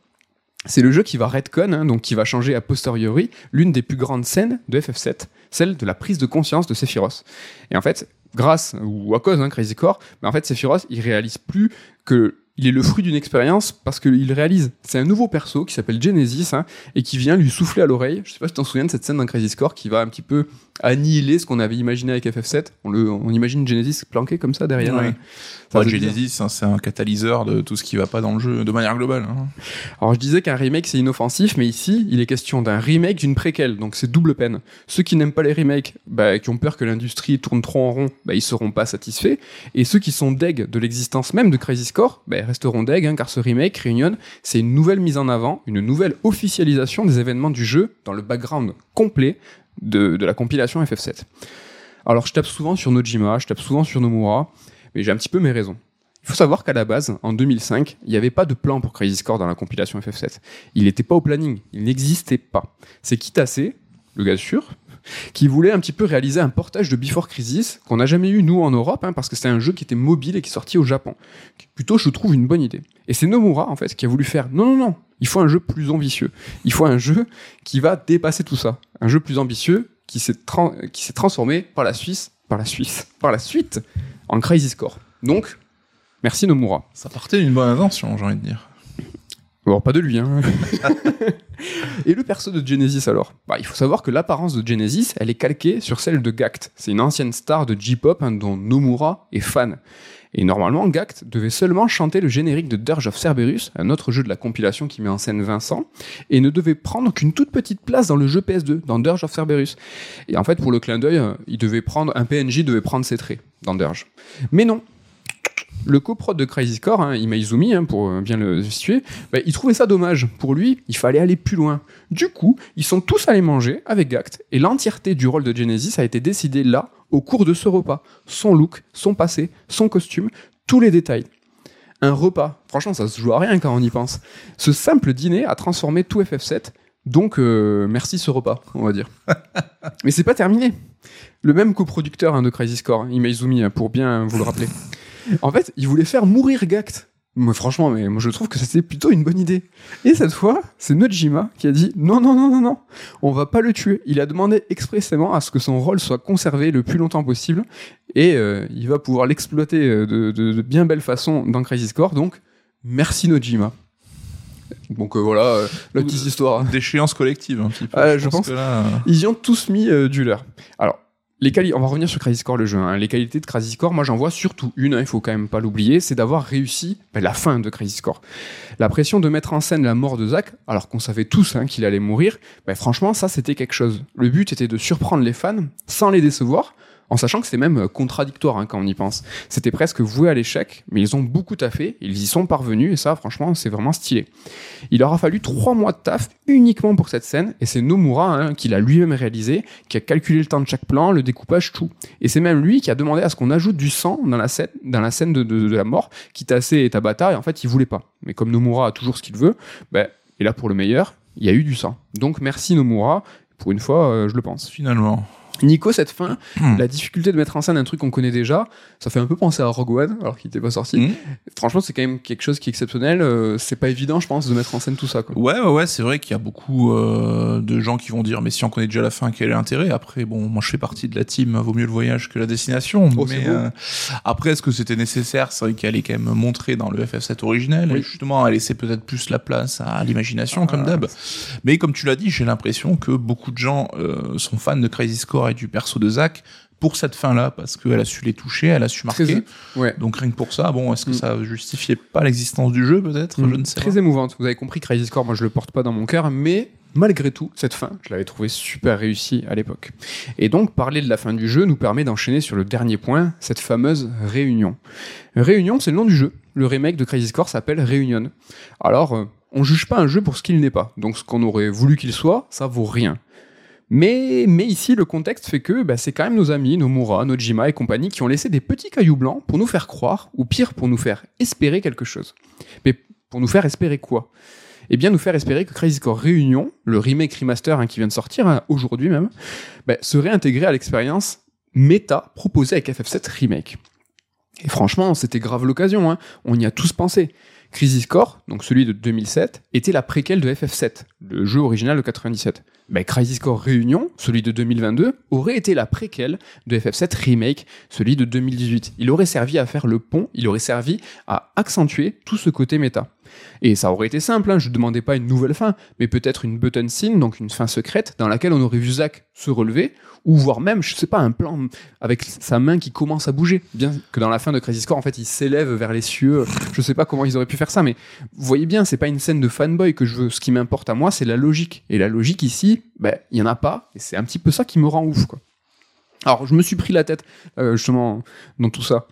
c'est le jeu qui va retcon, hein, donc qui va changer a posteriori l'une des plus grandes scènes de FF7, celle de la prise de conscience de Sephiroth. Et en fait, grâce ou à cause hein, Crazy Core, mais en fait Sephiroth, il réalise plus il est le fruit d'une expérience parce qu'il réalise. C'est un nouveau perso qui s'appelle Genesis hein, et qui vient lui souffler à l'oreille. Je sais pas si tu t'en souviens de cette scène dans Crazy Score qui va un petit peu annihiler ce qu'on avait imaginé avec FF7. On, le, on imagine Genesis planqué comme ça derrière.
Ouais. Genesis, hein, c'est un catalyseur de tout ce qui va pas dans le jeu de manière globale. Hein.
Alors je disais qu'un remake c'est inoffensif, mais ici il est question d'un remake d'une préquelle, donc c'est double peine. Ceux qui n'aiment pas les remakes, bah, qui ont peur que l'industrie tourne trop en rond, bah, ils seront pas satisfaits. Et ceux qui sont deg de l'existence même de Crazy Score, bah, resteront deg, hein, car ce remake, Reunion, c'est une nouvelle mise en avant, une nouvelle officialisation des événements du jeu dans le background complet de, la compilation FF7. Alors je tape souvent sur Nojima, je tape souvent sur Nomura, mais j'ai un petit peu mes raisons. Il faut savoir qu'à la base, en 2005, il n'y avait pas de plan pour Crazy Score dans la compilation FF7. Il n'était pas au planning, il n'existait pas. C'est Kitase, le gars sûr, qui voulait un petit peu réaliser un portage de Before Crisis qu'on n'a jamais eu nous en Europe, hein, parce que c'était un jeu qui était mobile et qui est sorti au Japon. Plutôt, je trouve une bonne idée. Et c'est Nomura en fait qui a voulu faire non non non, il faut un jeu plus ambitieux. Il faut un jeu qui va dépasser tout ça, un jeu plus ambitieux qui s'est transformé par la Suisse, par la Suisse, par la suite en Crazy Score. Donc, merci Nomura.
Ça partait d'une bonne intention, j'ai envie de dire.
Pas de lui, hein. Et le perso de Genesis alors? Bah, Il faut savoir que l'apparence de Genesis, elle est calquée sur celle de Gact. C'est une ancienne star de J-pop hein, dont Nomura est fan. Et normalement, Gact devait seulement chanter le générique de Dirge of Cerberus, un autre jeu de la compilation qui met en scène Vincent, et ne devait prendre qu'une toute petite place dans le jeu PS2, dans Dirge of Cerberus. Et en fait, pour le clin d'œil, euh, il devait prendre, un PNJ devait prendre ses traits dans Dirge. Mais non, le coprod de Crazy Score, hein, Imaizumi, hein, pour bien le situer, bah, il trouvait ça dommage. Pour lui, il fallait aller plus loin. Du coup, ils sont tous allés manger avec Gact, et l'entièreté du rôle de Genesis a été décidée là, au cours de ce repas. Son look, son passé, son costume, tous les détails. Un repas, franchement, ça se joue à rien quand on y pense. Ce simple dîner a transformé tout FF7, donc euh, merci ce repas, on va dire. Mais c'est pas terminé. Le même coproducteur hein, de Crazy Score, Imaizumi, pour bien vous le rappeler. En fait, il voulait faire mourir Gact. Moi, franchement, mais moi je trouve que c'était plutôt une bonne idée. Et cette fois, c'est Nojima qui a dit non, non, non, non, non, on va pas le tuer. Il a demandé expressément à ce que son rôle soit conservé le plus longtemps possible et euh, il va pouvoir l'exploiter euh, de, de, de, bien belle façon dans Crazy Score. Donc, merci Nojima. Donc euh, voilà, euh, la petite histoire.
D'échéance collective un petit peu.
Je, pense, que là... ils y ont tous mis du leur. Alors, les on va revenir sur Crazy Score le jeu. Hein. Les qualités de Crazy Score, moi j'en vois surtout une, hein, il faut quand même pas l'oublier, c'est d'avoir réussi ben, la fin de Crazy Score. La pression de mettre en scène la mort de Zack, alors qu'on savait tous hein, qu'il allait mourir, ben, franchement ça c'était quelque chose. Le but était de surprendre les fans sans les décevoir, en sachant que c'était même euh, contradictoire hein, quand on y pense. C'était presque voué à l'échec, mais ils ont beaucoup taffé, ils y sont parvenus, et ça, franchement, c'est vraiment stylé. Il aura fallu trois mois de taf uniquement pour cette scène, et c'est Nomura hein, qui l'a lui-même réalisé, qui a calculé le temps de chaque plan, le découpage, tout. Et c'est même lui qui a demandé à ce qu'on ajoute du sang dans la scène, dans la scène de, la mort, Kitase et Tabata, et en fait, il voulait pas. Mais comme Nomura a toujours ce qu'il veut, ben, et là pour le meilleur, il y a eu du sang. Donc merci Nomura, pour une fois, euh, je le pense.
Finalement.
Nico, cette fin, la difficulté de mettre en scène un truc qu'on connaît déjà, ça fait un peu penser à Rogue One, alors qu'il n'était pas sorti.
Mm.
Franchement, c'est quand même quelque chose qui est exceptionnel. Euh, c'est pas évident, je pense, de mettre en scène tout ça. Quoi.
Ouais, ouais, ouais c'est vrai qu'il y a beaucoup euh, de gens qui vont dire, mais si on connaît déjà la fin, quel est l'intérêt? Après, bon, moi je fais partie de la team, vaut mieux le voyage que la destination.
Oh,
mais euh, après, est-ce que c'était nécessaire? C'est vrai qu'elle est quand même montrée dans le FF7 originel,
Oui.
et justement, elle laissait peut-être plus la place à l'imagination, comme
Ah.
d'hab. Mais comme tu l'as dit, j'ai l'impression que beaucoup de gens sont fans de Crazy Score et du perso de Zack pour cette fin-là, parce qu'elle a su les toucher, elle a su marquer.
Très, ouais.
Donc rien que pour ça, bon, est-ce que
Mm.
ça justifiait pas l'existence du jeu peut-être? Je ne sais
Très
pas.
émouvante. Vous avez compris, Crazy Score, moi je le porte pas dans mon cœur, mais malgré tout, cette fin, je l'avais trouvé super réussie à l'époque. Et donc, parler de la fin du jeu nous permet d'enchaîner sur le dernier point, cette fameuse réunion. Réunion, c'est le nom du jeu. Le remake de Crazy Score s'appelle Réunion. Alors, euh, on juge pas un jeu pour ce qu'il n'est pas. Donc, ce qu'on aurait voulu qu'il soit, ça vaut rien. Mais, ici, le contexte fait que bah, c'est quand même nos amis, Nomura, Nojima et compagnie qui ont laissé des petits cailloux blancs pour nous faire croire, ou pire, pour nous faire espérer quelque chose. Mais pour nous faire espérer quoi? Eh bien, nous faire espérer que Crazy Score Réunion, le remake remaster hein, qui vient de sortir hein, aujourd'hui même, bah, serait intégré à l'expérience méta proposé avec FF7 Remake. Et franchement, c'était grave l'occasion, hein. on y a tous pensé. Crisis Core, donc celui de 2007, était la préquelle de FF7, le jeu original de 97. Ben, Crisis Core Réunion, celui de 2022, aurait été la préquelle de FF7 Remake, celui de 2018. Il aurait servi à faire le pont, il aurait servi à accentuer tout ce côté méta. Et ça aurait été simple, hein, je ne demandais pas une nouvelle fin, mais peut-être une button scene, donc une fin secrète, dans laquelle on aurait vu Zack se relever, ou voire même, je sais pas, un plan avec sa main qui commence à bouger. Bien que dans la fin de Crisis Core, en fait, il s'élève vers les cieux. Je sais pas comment ils auraient pu faire ça, mais vous voyez bien, c'est pas une scène de fanboy que je veux. Ce qui m'importe à moi, c'est la logique. Et la logique ici, ben, il y en a pas, et c'est un petit peu ça qui me rend ouf, quoi. Alors, je me suis pris la tête, euh, justement, dans tout ça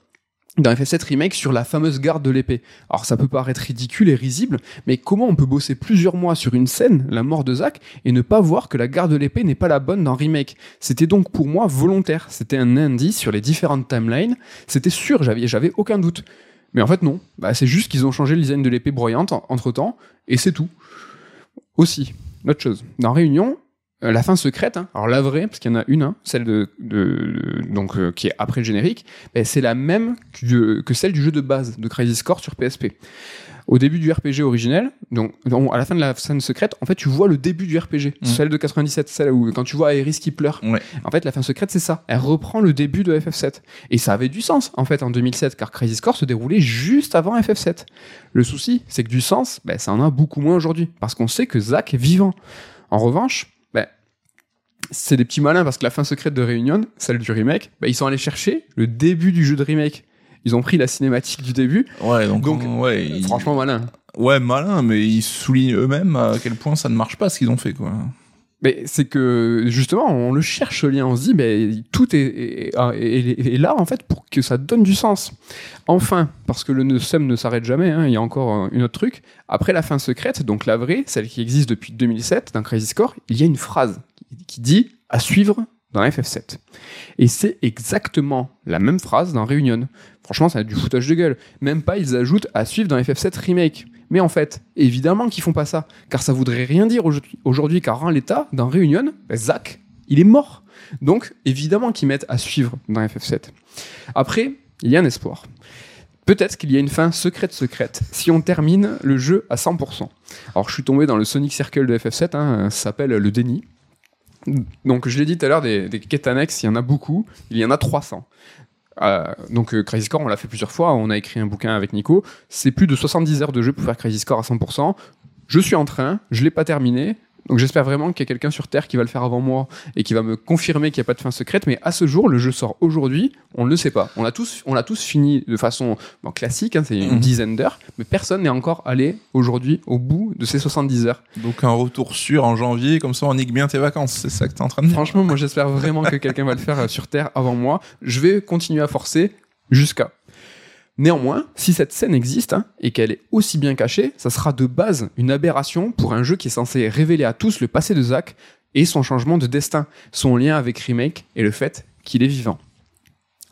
dans FF7 Remake sur la fameuse garde de l'épée. Alors ça peut paraître ridicule et risible, mais comment on peut bosser plusieurs mois sur une scène, la mort de Zack, et ne pas voir que la garde de l'épée n'est pas la bonne dans Remake? C'était donc pour moi volontaire, c'était un indice sur les différentes timelines, c'était sûr, j'avais, aucun doute. Mais en fait non, bah, c'est juste qu'ils ont changé le design de l'épée broyante entre temps, et c'est tout. Aussi, autre chose, dans Réunion, euh, la fin secrète, hein. alors la vraie, parce qu'il y en a une, hein, celle de, donc euh, qui est après le générique, c'est la même que, celle du jeu de base de Crisis Core sur PSP. Au début du RPG originel, donc à la fin de la scène secrète, en fait, tu vois le début du RPG, mmh. celle de 97, celle où quand tu vois Aeris qui pleure. En fait, la fin secrète, c'est ça. Elle reprend le début de FF7. Et ça avait du sens, en fait, en 2007, car Crisis Core se déroulait juste avant FF7. Le souci, c'est que du sens, ben, ça en a beaucoup moins aujourd'hui, parce qu'on sait que Zack est vivant. En revanche, c'est des petits malins parce que la fin secrète de Réunion, celle du remake, bah, ils sont allés chercher le début du jeu de remake. Ils ont pris la cinématique du début.
Ouais, donc, ouais,
franchement malin.
Ouais, malin, mais ils soulignent eux-mêmes à quel point ça ne marche pas ce qu'ils ont fait, quoi.
Mais c'est que justement, on le cherche ce lien, on se dit, mais tout est, est, là en fait pour que ça donne du sens. Enfin, parce que le SEM ne s'arrête jamais, hein, il y a encore une autre truc. Après la fin secrète, donc la vraie, celle qui existe depuis 2007 dans Crazy Score, il y a une phrase qui dit à suivre dans FF7. Et c'est exactement la même phrase dans Réunion. Franchement, ça a du foutage de gueule. Même pas, ils ajoutent à suivre dans FF7 Remake. Mais en fait, évidemment qu'ils font pas ça, car ça voudrait rien dire aujourd'hui, car en l'état, dans Réunion, ben, Zach, il est mort. Donc, évidemment qu'ils mettent à suivre dans FF7. Après, il y a un espoir. Peut-être qu'il y a une fin secrète secrète si on termine le jeu à 100%. Alors je suis tombé dans le Sonic Circle de FF7, hein, ça s'appelle le déni. Donc, je l'ai dit tout à l'heure, des, quêtes annexes, il y en a beaucoup. Il y en a 300. Euh, donc euh, Crazy Score, on l'a fait plusieurs fois, on a écrit un bouquin avec Nico. C'est plus de 70 heures de jeu pour faire Crazy Score à 100%. Je suis en train, je l'ai pas terminé, donc j'espère vraiment qu'il y a quelqu'un sur Terre qui va le faire avant moi et qui va me confirmer qu'il n'y a pas de fin secrète. Mais à ce jour, le jeu sort aujourd'hui, on ne le sait pas. On l'a tous, on l'a tous fini de façon classique, hein, c'est une mhm. dizaine d'heures, mais personne n'est encore allé aujourd'hui au bout de ces 70 heures.
Donc un retour sûr en janvier, comme ça on nique bien tes vacances, c'est ça que tu es en train de dire.
Franchement, moi j'espère vraiment que quelqu'un va le faire euh, sur Terre avant moi. Je vais continuer à forcer jusqu'à Néanmoins, si cette scène existe hein, et qu'elle est aussi bien cachée, ça sera de base une aberration pour un jeu qui est censé révéler à tous le passé de Zack et son changement de destin, son lien avec Remake et le fait qu'il est vivant.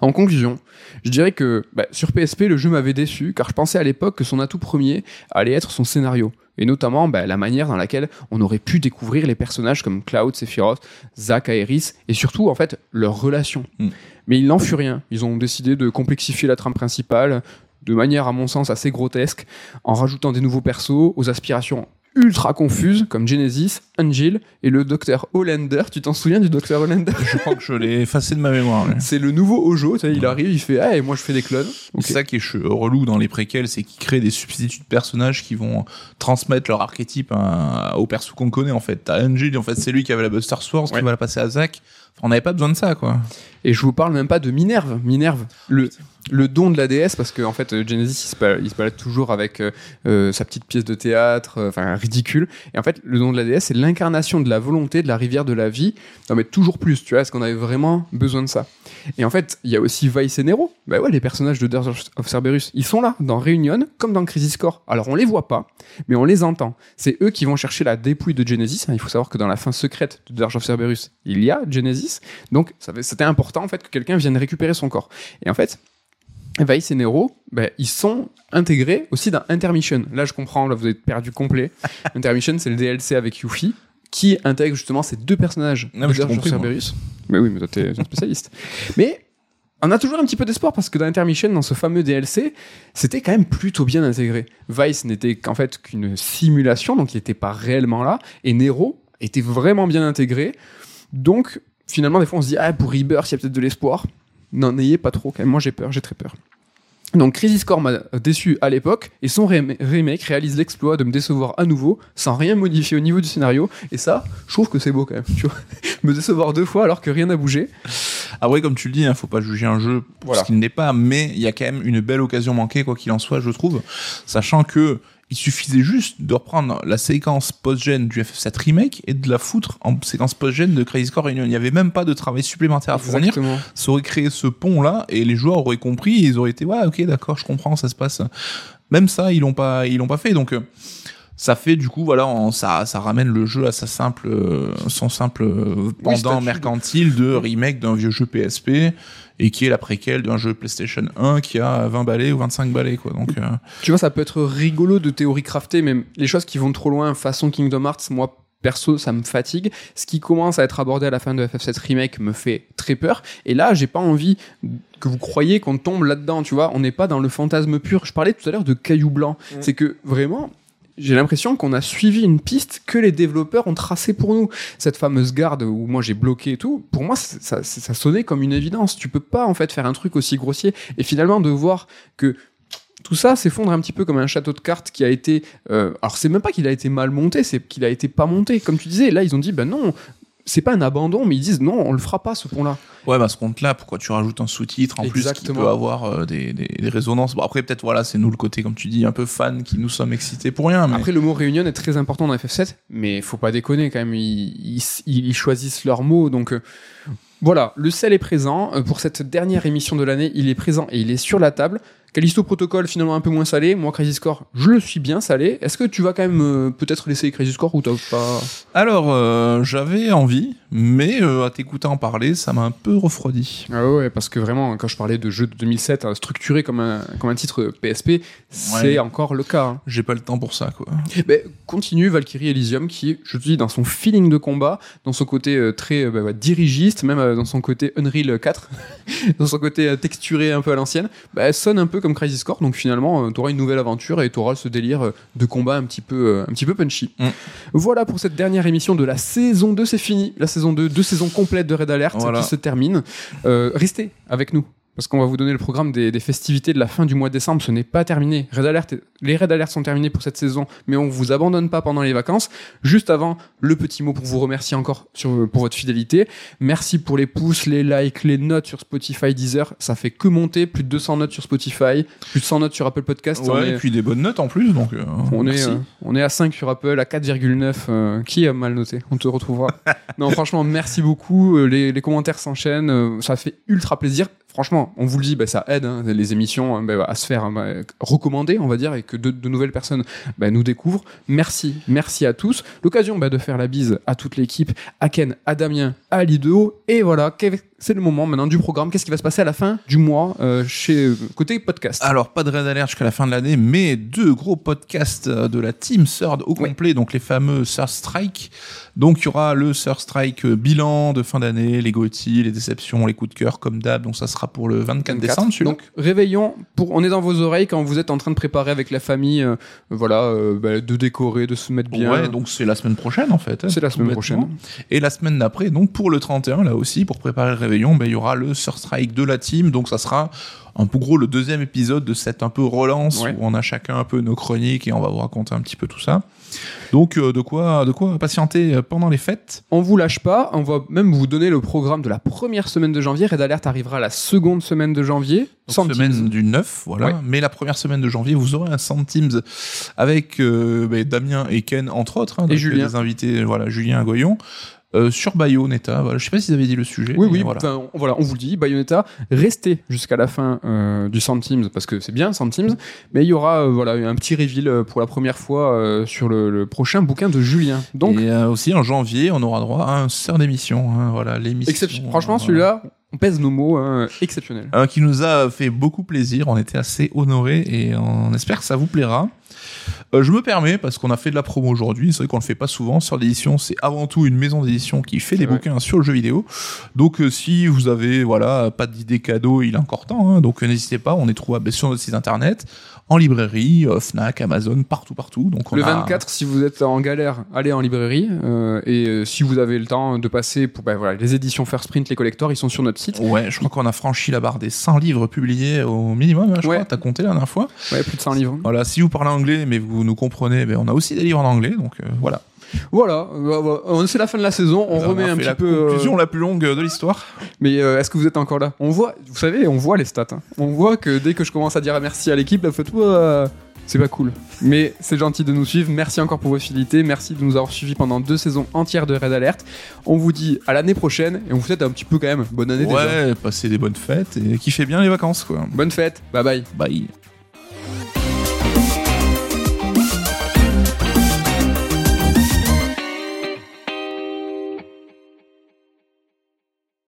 En conclusion, je dirais que bah, sur PSP, le jeu m'avait déçu car je pensais à l'époque que son atout premier allait être son scénario, et notamment bah, la manière dans laquelle on aurait pu découvrir les personnages comme Cloud, Sephiroth, Zack, Aeris, et surtout en fait leurs relations. Hmm. Mais il n'en fut rien. Ils ont décidé de complexifier la trame principale de manière, à mon sens, assez grotesque, en rajoutant des nouveaux persos aux aspirations ultra confuses, comme Genesis, Angel et le docteur Hollander. Tu t'en souviens du docteur Hollander?
Je crois que je l'ai effacé de ma mémoire.
C'est le nouveau Ojo, il arrive, il fait Ah, et moi je fais des clones.
C'est ça qui est relou dans les préquels, c'est qu'ils créent des substituts de personnages qui vont transmettre leur archétype aux persos qu'on connaît en fait. T'as Angel, en fait, c'est lui qui avait la Buster Sword, qui va la passer à Zack on n'avait pas besoin de ça, quoi.
Et je vous parle même pas de Minerve. Minerve, le, le don de la déesse, parce qu'en en fait, euh, Genesis, il se balade, toujours avec euh, euh, sa petite pièce de théâtre, enfin, ridicule. Et en fait, le don de la déesse, c'est l'incarnation de la volonté de la rivière de la vie. Non, mais toujours plus, tu vois, est-ce qu'on avait vraiment besoin de ça? Et en fait, il y a aussi Vice et Nero. Bah ouais, les personnages de Dirge of Cerberus, ils sont là, dans Réunion, comme dans Crisis Core. Alors, on les voit pas, mais on les entend. C'est eux qui vont chercher la dépouille de Genesis. Il faut savoir que dans la fin secrète de Dirge of Cerberus, il y a Genesis. Donc, c'était important, en fait, que quelqu'un vienne récupérer son corps. Et en fait, Vice et Nero, ben, ils sont intégrés aussi dans Intermission. Là, je comprends, là, vous êtes perdu complet. Intermission, c'est le DLC avec Yuffie qui intègre justement ces deux personnages
Non, mais je compris.
Cerberus. Mais oui, mais toi t'es un spécialiste. mais on a toujours un petit peu d'espoir parce que dans Intermission, dans ce fameux DLC, c'était quand même plutôt bien intégré. Vice n'était qu'en fait qu'une simulation, donc il n'était pas réellement là, et Nero était vraiment bien intégré. Donc finalement, des fois, on se dit ah pour Rebirth, il y a peut-être de l'espoir. N'en ayez pas trop. Quand même. Moi, j'ai peur, j'ai très peur. Donc Crisis Core m'a déçu à l'époque et son rem- remake réalise l'exploit de me décevoir à nouveau sans rien modifier au niveau du scénario et ça je trouve que c'est beau quand même tu vois me décevoir deux fois alors que rien n'a bougé
Après, comme tu le dis, hein, faut pas juger un jeu pour
Voilà.
ce qu'il n'est pas, mais il y a quand même une belle occasion manquée, quoi qu'il en soit, je trouve. Sachant que il suffisait juste de reprendre la séquence post-gen du FF7 Remake et de la foutre en séquence post-gen de Crisis Core Reunion. Il n'y avait même pas de travail supplémentaire à fournir.
Exactement.
Ça aurait créé ce pont-là et les joueurs auraient compris et ils auraient été, ouais, ok, d'accord, je comprends, ça se passe. Même ça, ils l'ont pas, ils l'ont pas fait. Donc, euh, ça fait du coup, voilà, on- ça, ça ramène le jeu à sa simple, euh, son simple euh, pendant mercantile de remake d'un vieux jeu PSP et qui est la préquelle d'un jeu PlayStation 1 qui a 20 balais ou 25 balais, quoi. Donc, euh,
tu vois ça peut être rigolo de théorie craftée mais les choses qui vont trop loin façon Kingdom Hearts moi perso ça me fatigue. Ce qui commence à être abordé à la fin de FF7 Remake me fait très peur. Et là j'ai pas envie que vous croyez qu'on tombe là-dedans tu vois. On n'est pas dans le fantasme pur. Je parlais tout à l'heure de cailloux blancs. C'est que vraiment j'ai l'impression qu'on a suivi une piste que les développeurs ont tracée pour nous. Cette fameuse garde où moi j'ai bloqué et tout, pour moi ça sonnait comme une évidence. Tu peux pas en fait faire un truc aussi grossier et finalement de voir que tout ça s'effondre un petit peu comme un château de cartes qui a été. euh, alors c'est même pas qu'il a été mal monté, c'est qu'il a été pas monté. Comme tu disais, là ils ont dit ben non, c'est pas un abandon, mais ils disent non, on le fera pas ce pont-là.
ouais, bah, ce compte-là, pourquoi tu rajoutes un sous-titre en plus qui peut avoir euh, des, des, des résonances? Bon, après, peut-être, voilà, c'est nous le côté, comme tu dis, un peu fan qui nous sommes excités pour rien, mais.
Après, le mot réunion est très important dans FF7, mais faut pas déconner quand même, ils, ils- ils choisissent leurs mots, donc euh, voilà, le sel est présent. Euh, Pour cette dernière émission de l'année, il est présent et il est sur la table. Callisto Protocol, finalement un peu moins salé. Moi, Crisis Core, je le suis bien salé. Est-ce que tu vas quand même euh, peut-être laisser Crisis Core ou t'as pas...
Alors, euh, j'avais envie, mais euh, à t'écouter en parler, ça m'a un peu refroidi.
Ah ouais, parce que vraiment, quand je parlais de jeu de 2007 euh, structuré comme un, comme un titre PSP, c'est
Ouais.
encore le cas. hein.
J'ai pas le temps pour ça, quoi.
Continue Valkyrie Elysium qui, je te dis, dans son feeling de combat, dans son côté très bah, ouais, dirigiste, même dans son côté Unreal 4, dans son côté texturé un peu à l'ancienne, bah, elle sonne un peu comme Crisis Core. Donc finalement, tu auras une nouvelle aventure et tu auras ce délire euh, de combat un petit peu, euh, un petit peu punchy.
Mm.
Voilà pour cette dernière émission de la saison 2, c'est fini. La saison 2, deux saisons complètes de Red Alert
Voilà.
qui se terminent. Euh, restez avec nous. Parce qu'on va vous donner le programme des, des festivités de la fin du mois de décembre. Ce n'est pas terminé. Red Alert, les Red Alert sont terminés pour cette saison, mais on vous abandonne pas pendant les vacances. Juste avant, le petit mot pour vous remercier encore sur, pour votre fidélité. Merci pour les pouces, les likes, les notes sur Spotify, Deezer. Ça fait que monter. Plus de 200 notes sur Spotify, plus de 100 notes sur Apple Podcast.
Ouais,
est,
et puis des bonnes notes en plus, donc. euh,
on est, euh, on est à 5 sur Apple, à 4,9. euh, qui a mal noté? On te retrouvera. non, franchement, merci beaucoup. euh, Les, les commentaires s'enchaînent. euh, ça fait ultra plaisir. Franchement, on vous le dit, bah, ça aide hein, les émissions hein, bah, à se faire bah, recommander, on va dire, et que de, de nouvelles personnes nous découvrent. Merci, merci à tous. L'occasion de faire la bise à toute l'équipe, à Ken, à Damien, à Lido. Et voilà, c'est le moment maintenant du programme. Qu'est-ce qui va se passer à la fin du mois euh, chez côté podcast?
Alors, pas de Red Alert jusqu'à la fin de l'année, mais deux gros podcasts euh, de la team Third au complet, donc les fameux Third Strike. Donc, il y aura le Third Strike euh, bilan de fin d'année, les GOTY, les déceptions, les coups de cœur, comme d'hab. Donc, ça sera pour le 24,
24.
décembre.
Donc réveillon, pour, on est dans vos oreilles quand vous êtes en train de préparer avec la famille, euh, voilà, euh, bah, de décorer, de se mettre bien.
Ouais, donc c'est la semaine prochaine en fait. hein,
c'est la semaine prochaine.
Et la semaine d'après, donc pour le 31, là aussi, pour préparer le réveillon, ben, il y aura le Sur Strike de la team. Donc ça sera un peu gros le deuxième épisode de cette un peu relance
Ouais.
où on a chacun un peu nos chroniques et on va vous raconter un petit peu tout ça. Donc euh, de quoi de quoi patienter euh, pendant les fêtes?
On vous lâche pas, on va même vous donner le programme de la première semaine de janvier. Red Alert arrivera la seconde semaine de janvier. Sans
semaine
teams.
du 9, voilà.
Ouais.
Mais la première semaine de janvier, vous aurez un Sound Teams avec euh, ben, Damien et Ken entre autres. hein,
Et Julien.
Des invités, voilà, Julien Goyon. Euh, sur Bayonetta, voilà. je sais pas s'ils avaient dit le sujet.
Oui, oui,
voilà.
on- voilà, on vous le dit, Bayonetta, restez jusqu'à la fin euh, du Teams, parce que c'est bien Teams, mais il y aura euh, voilà, un petit reveal pour la première fois sur le, le prochain bouquin de Julien. Donc,
et aussi en janvier, on aura droit à un sœur d'émission. hein, voilà, l'émission.
franchement, celui-là, on pèse nos mots, hein, exceptionnel.
euh, qui nous a fait beaucoup plaisir. On était assez honorés et on espère que ça vous plaira. Euh, je me permets, parce qu'on a fait de la promo aujourd'hui, c'est vrai qu'on le fait pas souvent, sur l'édition, c'est avant tout une maison d'édition qui fait des
vrai.
bouquins sur le jeu vidéo. Donc euh, si vous avez voilà pas d'idées cadeaux, il est encore temps, hein, donc n'hésitez pas, on est trouvable sur notre site internet, en librairie, euh, Fnac, Amazon, partout, partout. Donc on
Le
a-
24, si vous êtes en galère, allez en librairie. euh, et euh, si vous avez le temps de passer pour bah, voilà, les éditions First Print, les collectors, ils sont sur notre site.
Ouais, je crois qu'on a franchi la barre des 100 livres publiés au minimum, hein, je
Ouais.
crois, t'as compté la dernière fois.
Ouais, plus de 100 livres.
Voilà, si vous parlez anglais mais vous nous comprenez, ben, on a aussi des livres en anglais, donc euh, voilà.
Voilà, euh, voilà. Euh, c'est la fin de la saison. On remet un petit
la
peu. euh,
conclusion la plus longue de l'histoire.
Mais euh, est-ce que vous êtes encore là? On voit, vous savez, on voit les stats. hein. On voit que dès que je commence à dire merci à l'équipe, la photo, euh, c'est pas cool. Mais c'est gentil de nous suivre. Merci encore pour votre fidélité. Merci de nous avoir suivis pendant deux saisons entières de Red Alert. On vous dit à l'année prochaine et on vous souhaite un petit peu quand même bonne année déjà.
Ouais, passez des bonnes fêtes et kiffez bien les vacances quoi.
Bonne fête. Bye bye.
Bye.